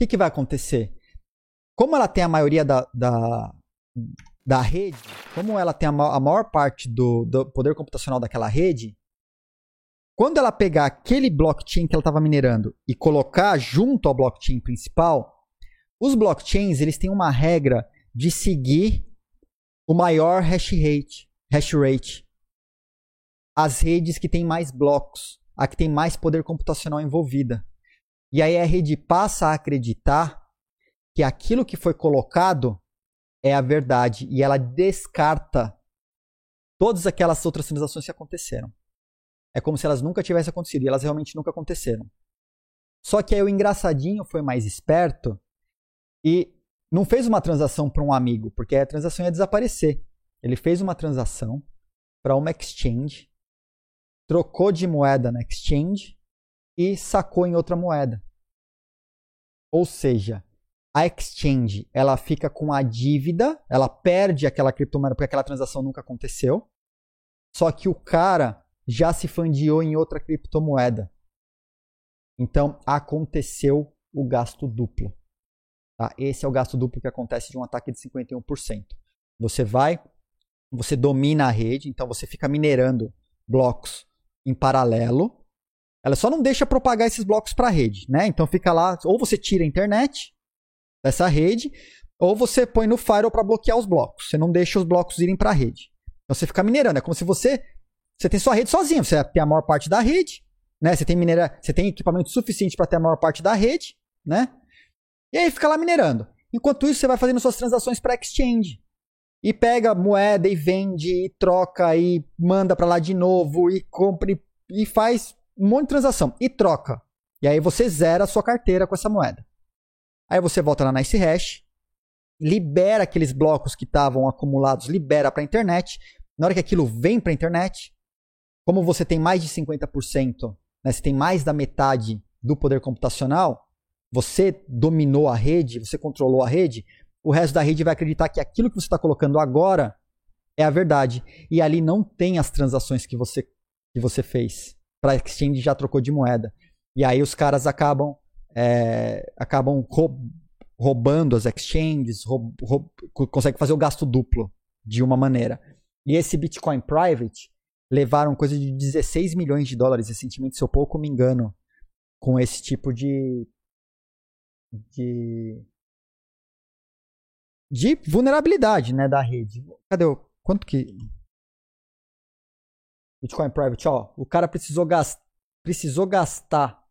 que, que vai acontecer? Como ela tem a maioria da, da, da rede, como ela tem a, ma a maior parte do, do, poder computacional daquela rede, quando ela pegar aquele blockchain que ela estava minerando e colocar junto ao blockchain principal, os blockchains eles têm uma regra de seguir o maior hash rate, hash rate. As redes que têm mais blocos, a que tem mais poder computacional envolvida. E aí a rede passa a acreditar que aquilo que foi colocado é a verdade e ela descarta todas aquelas outras transações que aconteceram. É como se elas nunca tivessem acontecido e elas realmente nunca aconteceram. Só que aí o engraçadinho foi mais esperto e não fez uma transação para um amigo, porque a transação ia desaparecer. Ele fez uma transação para uma exchange, trocou de moeda na exchange e sacou em outra moeda. Ou seja, a exchange ela fica com a dívida, ela perde aquela criptomoeda porque aquela transação nunca aconteceu. Só que o cara já se fundiou em outra criptomoeda. Então aconteceu o gasto duplo. Tá? Esse é o gasto duplo que acontece de um ataque de 51%. Você vai, você domina a rede, então você fica minerando blocos em paralelo. Ela só não deixa propagar esses blocos para a rede, né? Então fica lá, ou você tira a internet, dessa rede, ou você põe no firewall para bloquear os blocos. Você não deixa os blocos irem para a rede. Então você fica minerando. É como se você você tem sua rede sozinho. Você tem a maior parte da rede, né? Você tem minera, você tem equipamento suficiente para ter a maior parte da rede, né? E aí fica lá minerando. Enquanto isso, você vai fazendo suas transações para exchange. E pega moeda e vende, e troca, e manda para lá de novo, e compra, e, e faz um monte de transação. E troca. E aí você zera a sua carteira com essa moeda. Aí você volta na Nice Hash, libera aqueles blocos que estavam acumulados, libera para a internet. Na hora que aquilo vem para a internet, como você tem mais de 50%, né, você tem mais da metade do poder computacional, você dominou a rede, você controlou a rede, o resto da rede vai acreditar que aquilo que você está colocando agora é a verdade. E ali não tem as transações que você, que você fez. Para exchange já trocou de moeda. E aí os caras acabam é, acabam roubando as exchanges, roub, roub, conseguem fazer o gasto duplo de uma maneira. E esse Bitcoin Private levaram coisa de 16 milhões de dólares recentemente, se eu pouco me engano, com esse tipo de de de vulnerabilidade, né, da rede. Cadê o quanto que Bitcoin Private, ó, o cara precisou gastar precisou gastar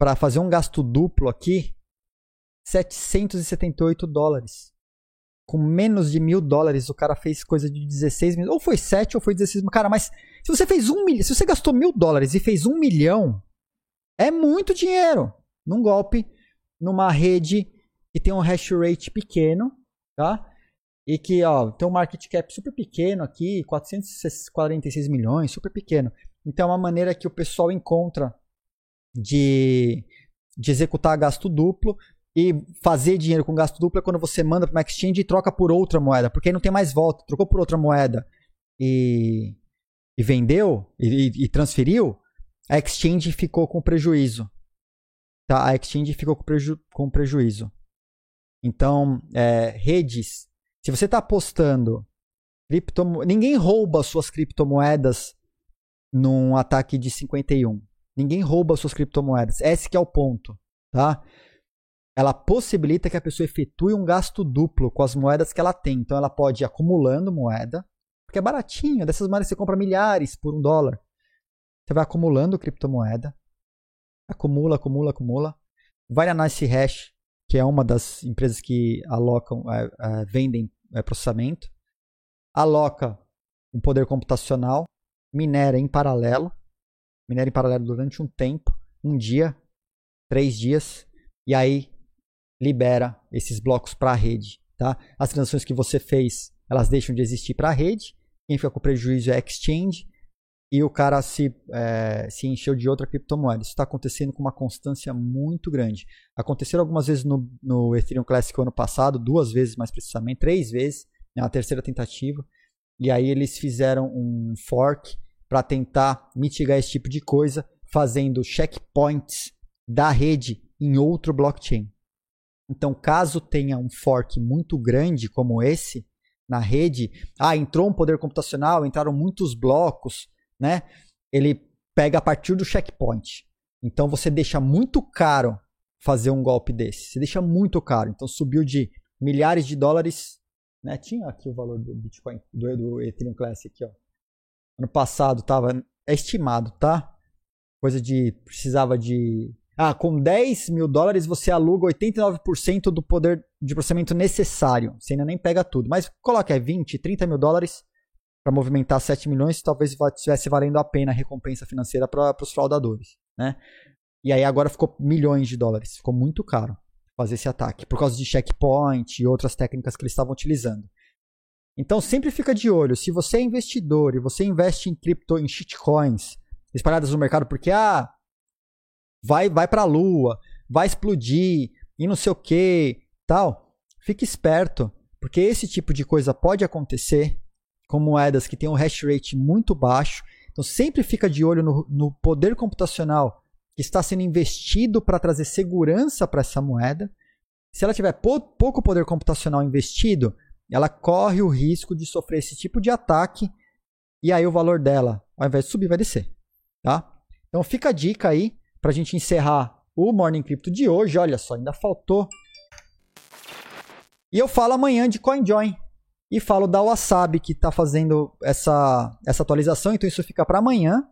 para fazer um gasto duplo aqui, 778 dólares. Com menos de mil dólares, o cara fez coisa de 16 mil. Ou foi 7 ou foi 16 mil. Cara, mas se você fez um milhão. Se você gastou mil dólares e fez um milhão, é muito dinheiro num golpe, numa rede que tem um hash rate pequeno, tá? E que, ó, tem um market cap super pequeno aqui, 446 milhões, super pequeno. Então é uma maneira que o pessoal encontra de, de executar gasto duplo e fazer dinheiro com gasto duplo é quando você manda para uma exchange e troca por outra moeda, porque aí não tem mais volta. Trocou por outra moeda e, e vendeu e, e transferiu, a exchange ficou com prejuízo. Tá? A exchange ficou com, preju com prejuízo. Então, é, redes, se você está apostando, criptomo ninguém rouba suas criptomoedas num ataque de 51. Ninguém rouba suas criptomoedas. Esse que é o ponto, tá? Ela possibilita que a pessoa efetue um gasto duplo com as moedas que ela tem. Então ela pode ir acumulando moeda, porque é baratinho. Dessas moedas você compra milhares por um dólar. Você vai acumulando criptomoeda, acumula, acumula, acumula. Vai na Nice Hash, que é uma das empresas que alocam, é, é, vendem é, processamento, aloca um poder computacional, minera em paralelo, minera em paralelo durante um tempo, um dia, três dias, e aí libera esses blocos para a rede. Tá? As transações que você fez, elas deixam de existir para a rede. Quem fica com prejuízo é a exchange e o cara se, é, se encheu de outra criptomoeda. Isso está acontecendo com uma constância muito grande. Aconteceu algumas vezes no, no Ethereum Classic ano passado, duas vezes mais precisamente, três vezes, na terceira tentativa. E aí eles fizeram um fork para tentar mitigar esse tipo de coisa, fazendo checkpoints da rede em outro blockchain. Então, caso tenha um fork muito grande como esse na rede, ah, entrou um poder computacional, entraram muitos blocos, né? Ele pega a partir do checkpoint. Então você deixa muito caro fazer um golpe desse. Você deixa muito caro. Então subiu de milhares de dólares, né? Tinha aqui o valor do Bitcoin, do, do Ethereum Classic aqui, ó. Ano passado tava é estimado, tá? Coisa de precisava de ah, com 10 mil dólares você aluga 89% do poder de processamento necessário. Você ainda nem pega tudo. Mas coloca é 20, 30 mil dólares para movimentar 7 milhões, talvez estivesse valendo a pena a recompensa financeira para os fraudadores. Né? E aí agora ficou milhões de dólares. Ficou muito caro fazer esse ataque. Por causa de checkpoint e outras técnicas que eles estavam utilizando. Então sempre fica de olho. Se você é investidor e você investe em cripto, em shitcoins espalhadas no mercado, porque ah, vai vai para a lua, vai explodir e não sei o que, tal. Fique esperto, porque esse tipo de coisa pode acontecer com moedas que têm um hash rate muito baixo. Então sempre fica de olho no, no poder computacional que está sendo investido para trazer segurança para essa moeda. Se ela tiver pouco poder computacional investido, ela corre o risco de sofrer esse tipo de ataque e aí o valor dela, ao invés de subir, vai descer. Tá? Então fica a dica aí para a gente encerrar o Morning Crypto de hoje. Olha só, ainda faltou. E eu falo amanhã de CoinJoin. E falo da Wasabi, que está fazendo essa, essa atualização. Então isso fica para amanhã.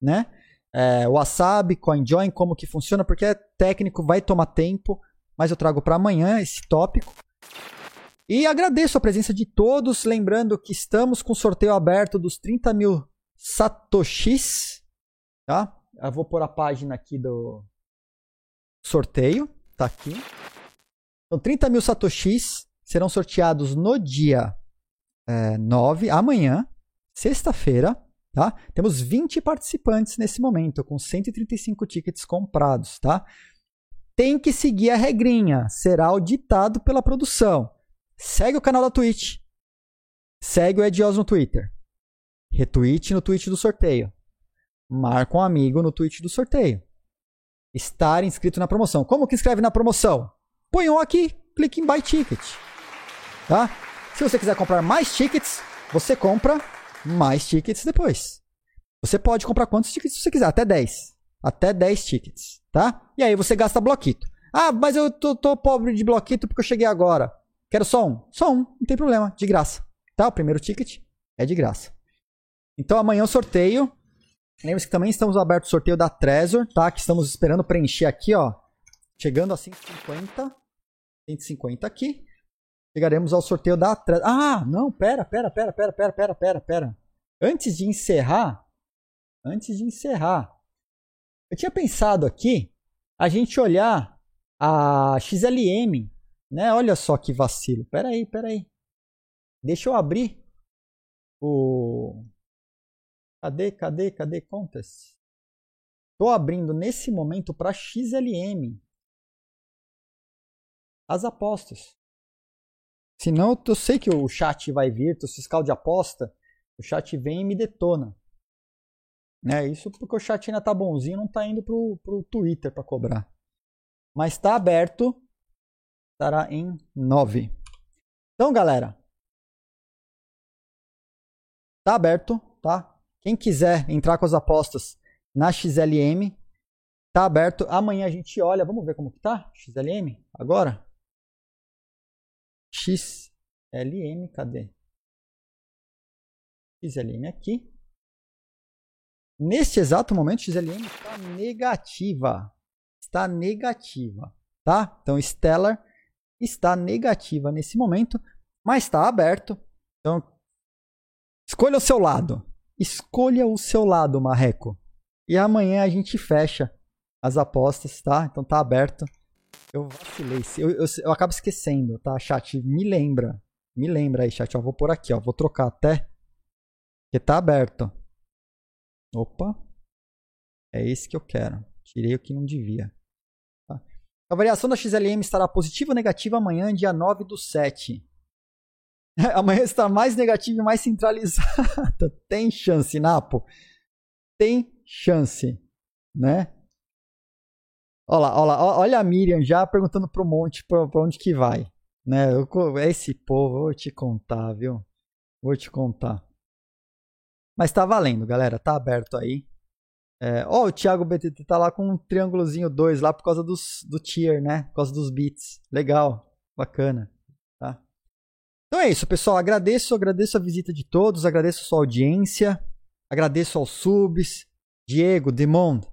Né? É, Wasabi, CoinJoin, como que funciona. Porque é técnico, vai tomar tempo. Mas eu trago para amanhã esse tópico. E agradeço a presença de todos. Lembrando que estamos com sorteio aberto dos 30 mil satoshis. Tá? Eu vou pôr a página aqui do sorteio. Tá aqui. Então, 30 mil satoshis serão sorteados no dia é, 9, amanhã, sexta-feira. Tá? Temos 20 participantes nesse momento, com 135 tickets comprados. Tá? Tem que seguir a regrinha. Será auditado pela produção. Segue o canal da Twitch. Segue o Edios no Twitter. Retweet no tweet do sorteio marca um amigo no tweet do sorteio. Estar inscrito na promoção. Como que escreve na promoção? Põe um aqui, clique em Buy Ticket. Tá? Se você quiser comprar mais tickets, você compra mais tickets depois. Você pode comprar quantos tickets você quiser, até 10. Até 10 tickets, tá? E aí você gasta bloquito. Ah, mas eu tô, tô pobre de bloquito porque eu cheguei agora. Quero só um? Só um, não tem problema, de graça. Tá? O primeiro ticket é de graça. Então amanhã o sorteio Lembre-se que também estamos abertos o sorteio da Trezor, tá? Que estamos esperando preencher aqui, ó. Chegando a 150. 150 aqui. Chegaremos ao sorteio da Trezor. Ah, não, pera, pera, pera, pera, pera, pera, pera, pera. Antes de encerrar, antes de encerrar, eu tinha pensado aqui a gente olhar a XLM, né? Olha só que vacilo. Pera aí, pera aí. Deixa eu abrir o Cadê, cadê, cadê contas? Estou abrindo nesse momento para XLM as apostas. Senão eu sei que o chat vai vir, o fiscal de aposta, o chat vem e me detona. Né? Isso porque o chat ainda tá bonzinho, não tá indo pro, pro Twitter para cobrar. Mas está aberto, estará em 9. Então, galera, tá aberto, tá? Quem quiser entrar com as apostas na XLM, tá aberto. Amanhã a gente olha, vamos ver como que tá? XLM, agora? XLM, cadê? XLM aqui. Neste exato momento, XLM está negativa. Está negativa, tá? Então, Stellar está negativa nesse momento, mas está aberto. Então, escolha o seu lado. Escolha o seu lado, Marreco. E amanhã a gente fecha as apostas, tá? Então tá aberto. Eu vacilei. Eu, eu, eu acabo esquecendo, tá, chat? Me lembra. Me lembra aí, chat. Ó, vou por aqui, ó. Vou trocar até. Porque tá aberto. Opa. É esse que eu quero. Tirei o que não devia. A variação da XLM estará positiva ou negativa amanhã, dia 9 do 7. amanhã está mais negativa e mais centralizada. Tem chance, Napo. Tem chance, né? Olha lá, olha olha a Miriam já perguntando pro monte pra, pra onde que vai. Né? Eu, esse povo, vou te contar, viu? Vou te contar. Mas tá valendo, galera. Tá aberto aí. É, ó, o Thiago BTT tá lá com um triângulozinho 2 lá por causa dos, do tier, né? Por causa dos bits. Legal. Bacana. Tá? Então é isso, pessoal. Agradeço, agradeço a visita de todos, agradeço a sua audiência, agradeço aos subs. Diego, Demond,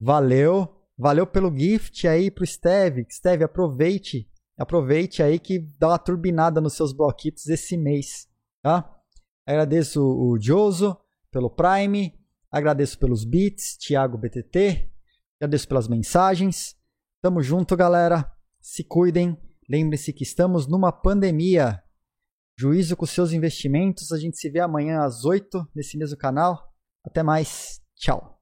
valeu. Valeu pelo gift aí pro Steve. Steve, aproveite. Aproveite aí que dá uma turbinada nos seus bloquitos esse mês, tá? Agradeço o Joso pelo Prime, agradeço pelos beats, Thiago BTT, agradeço pelas mensagens. Tamo junto, galera. Se cuidem. Lembre-se que estamos numa pandemia. Juízo com seus investimentos. A gente se vê amanhã às 8 nesse mesmo canal. Até mais. Tchau.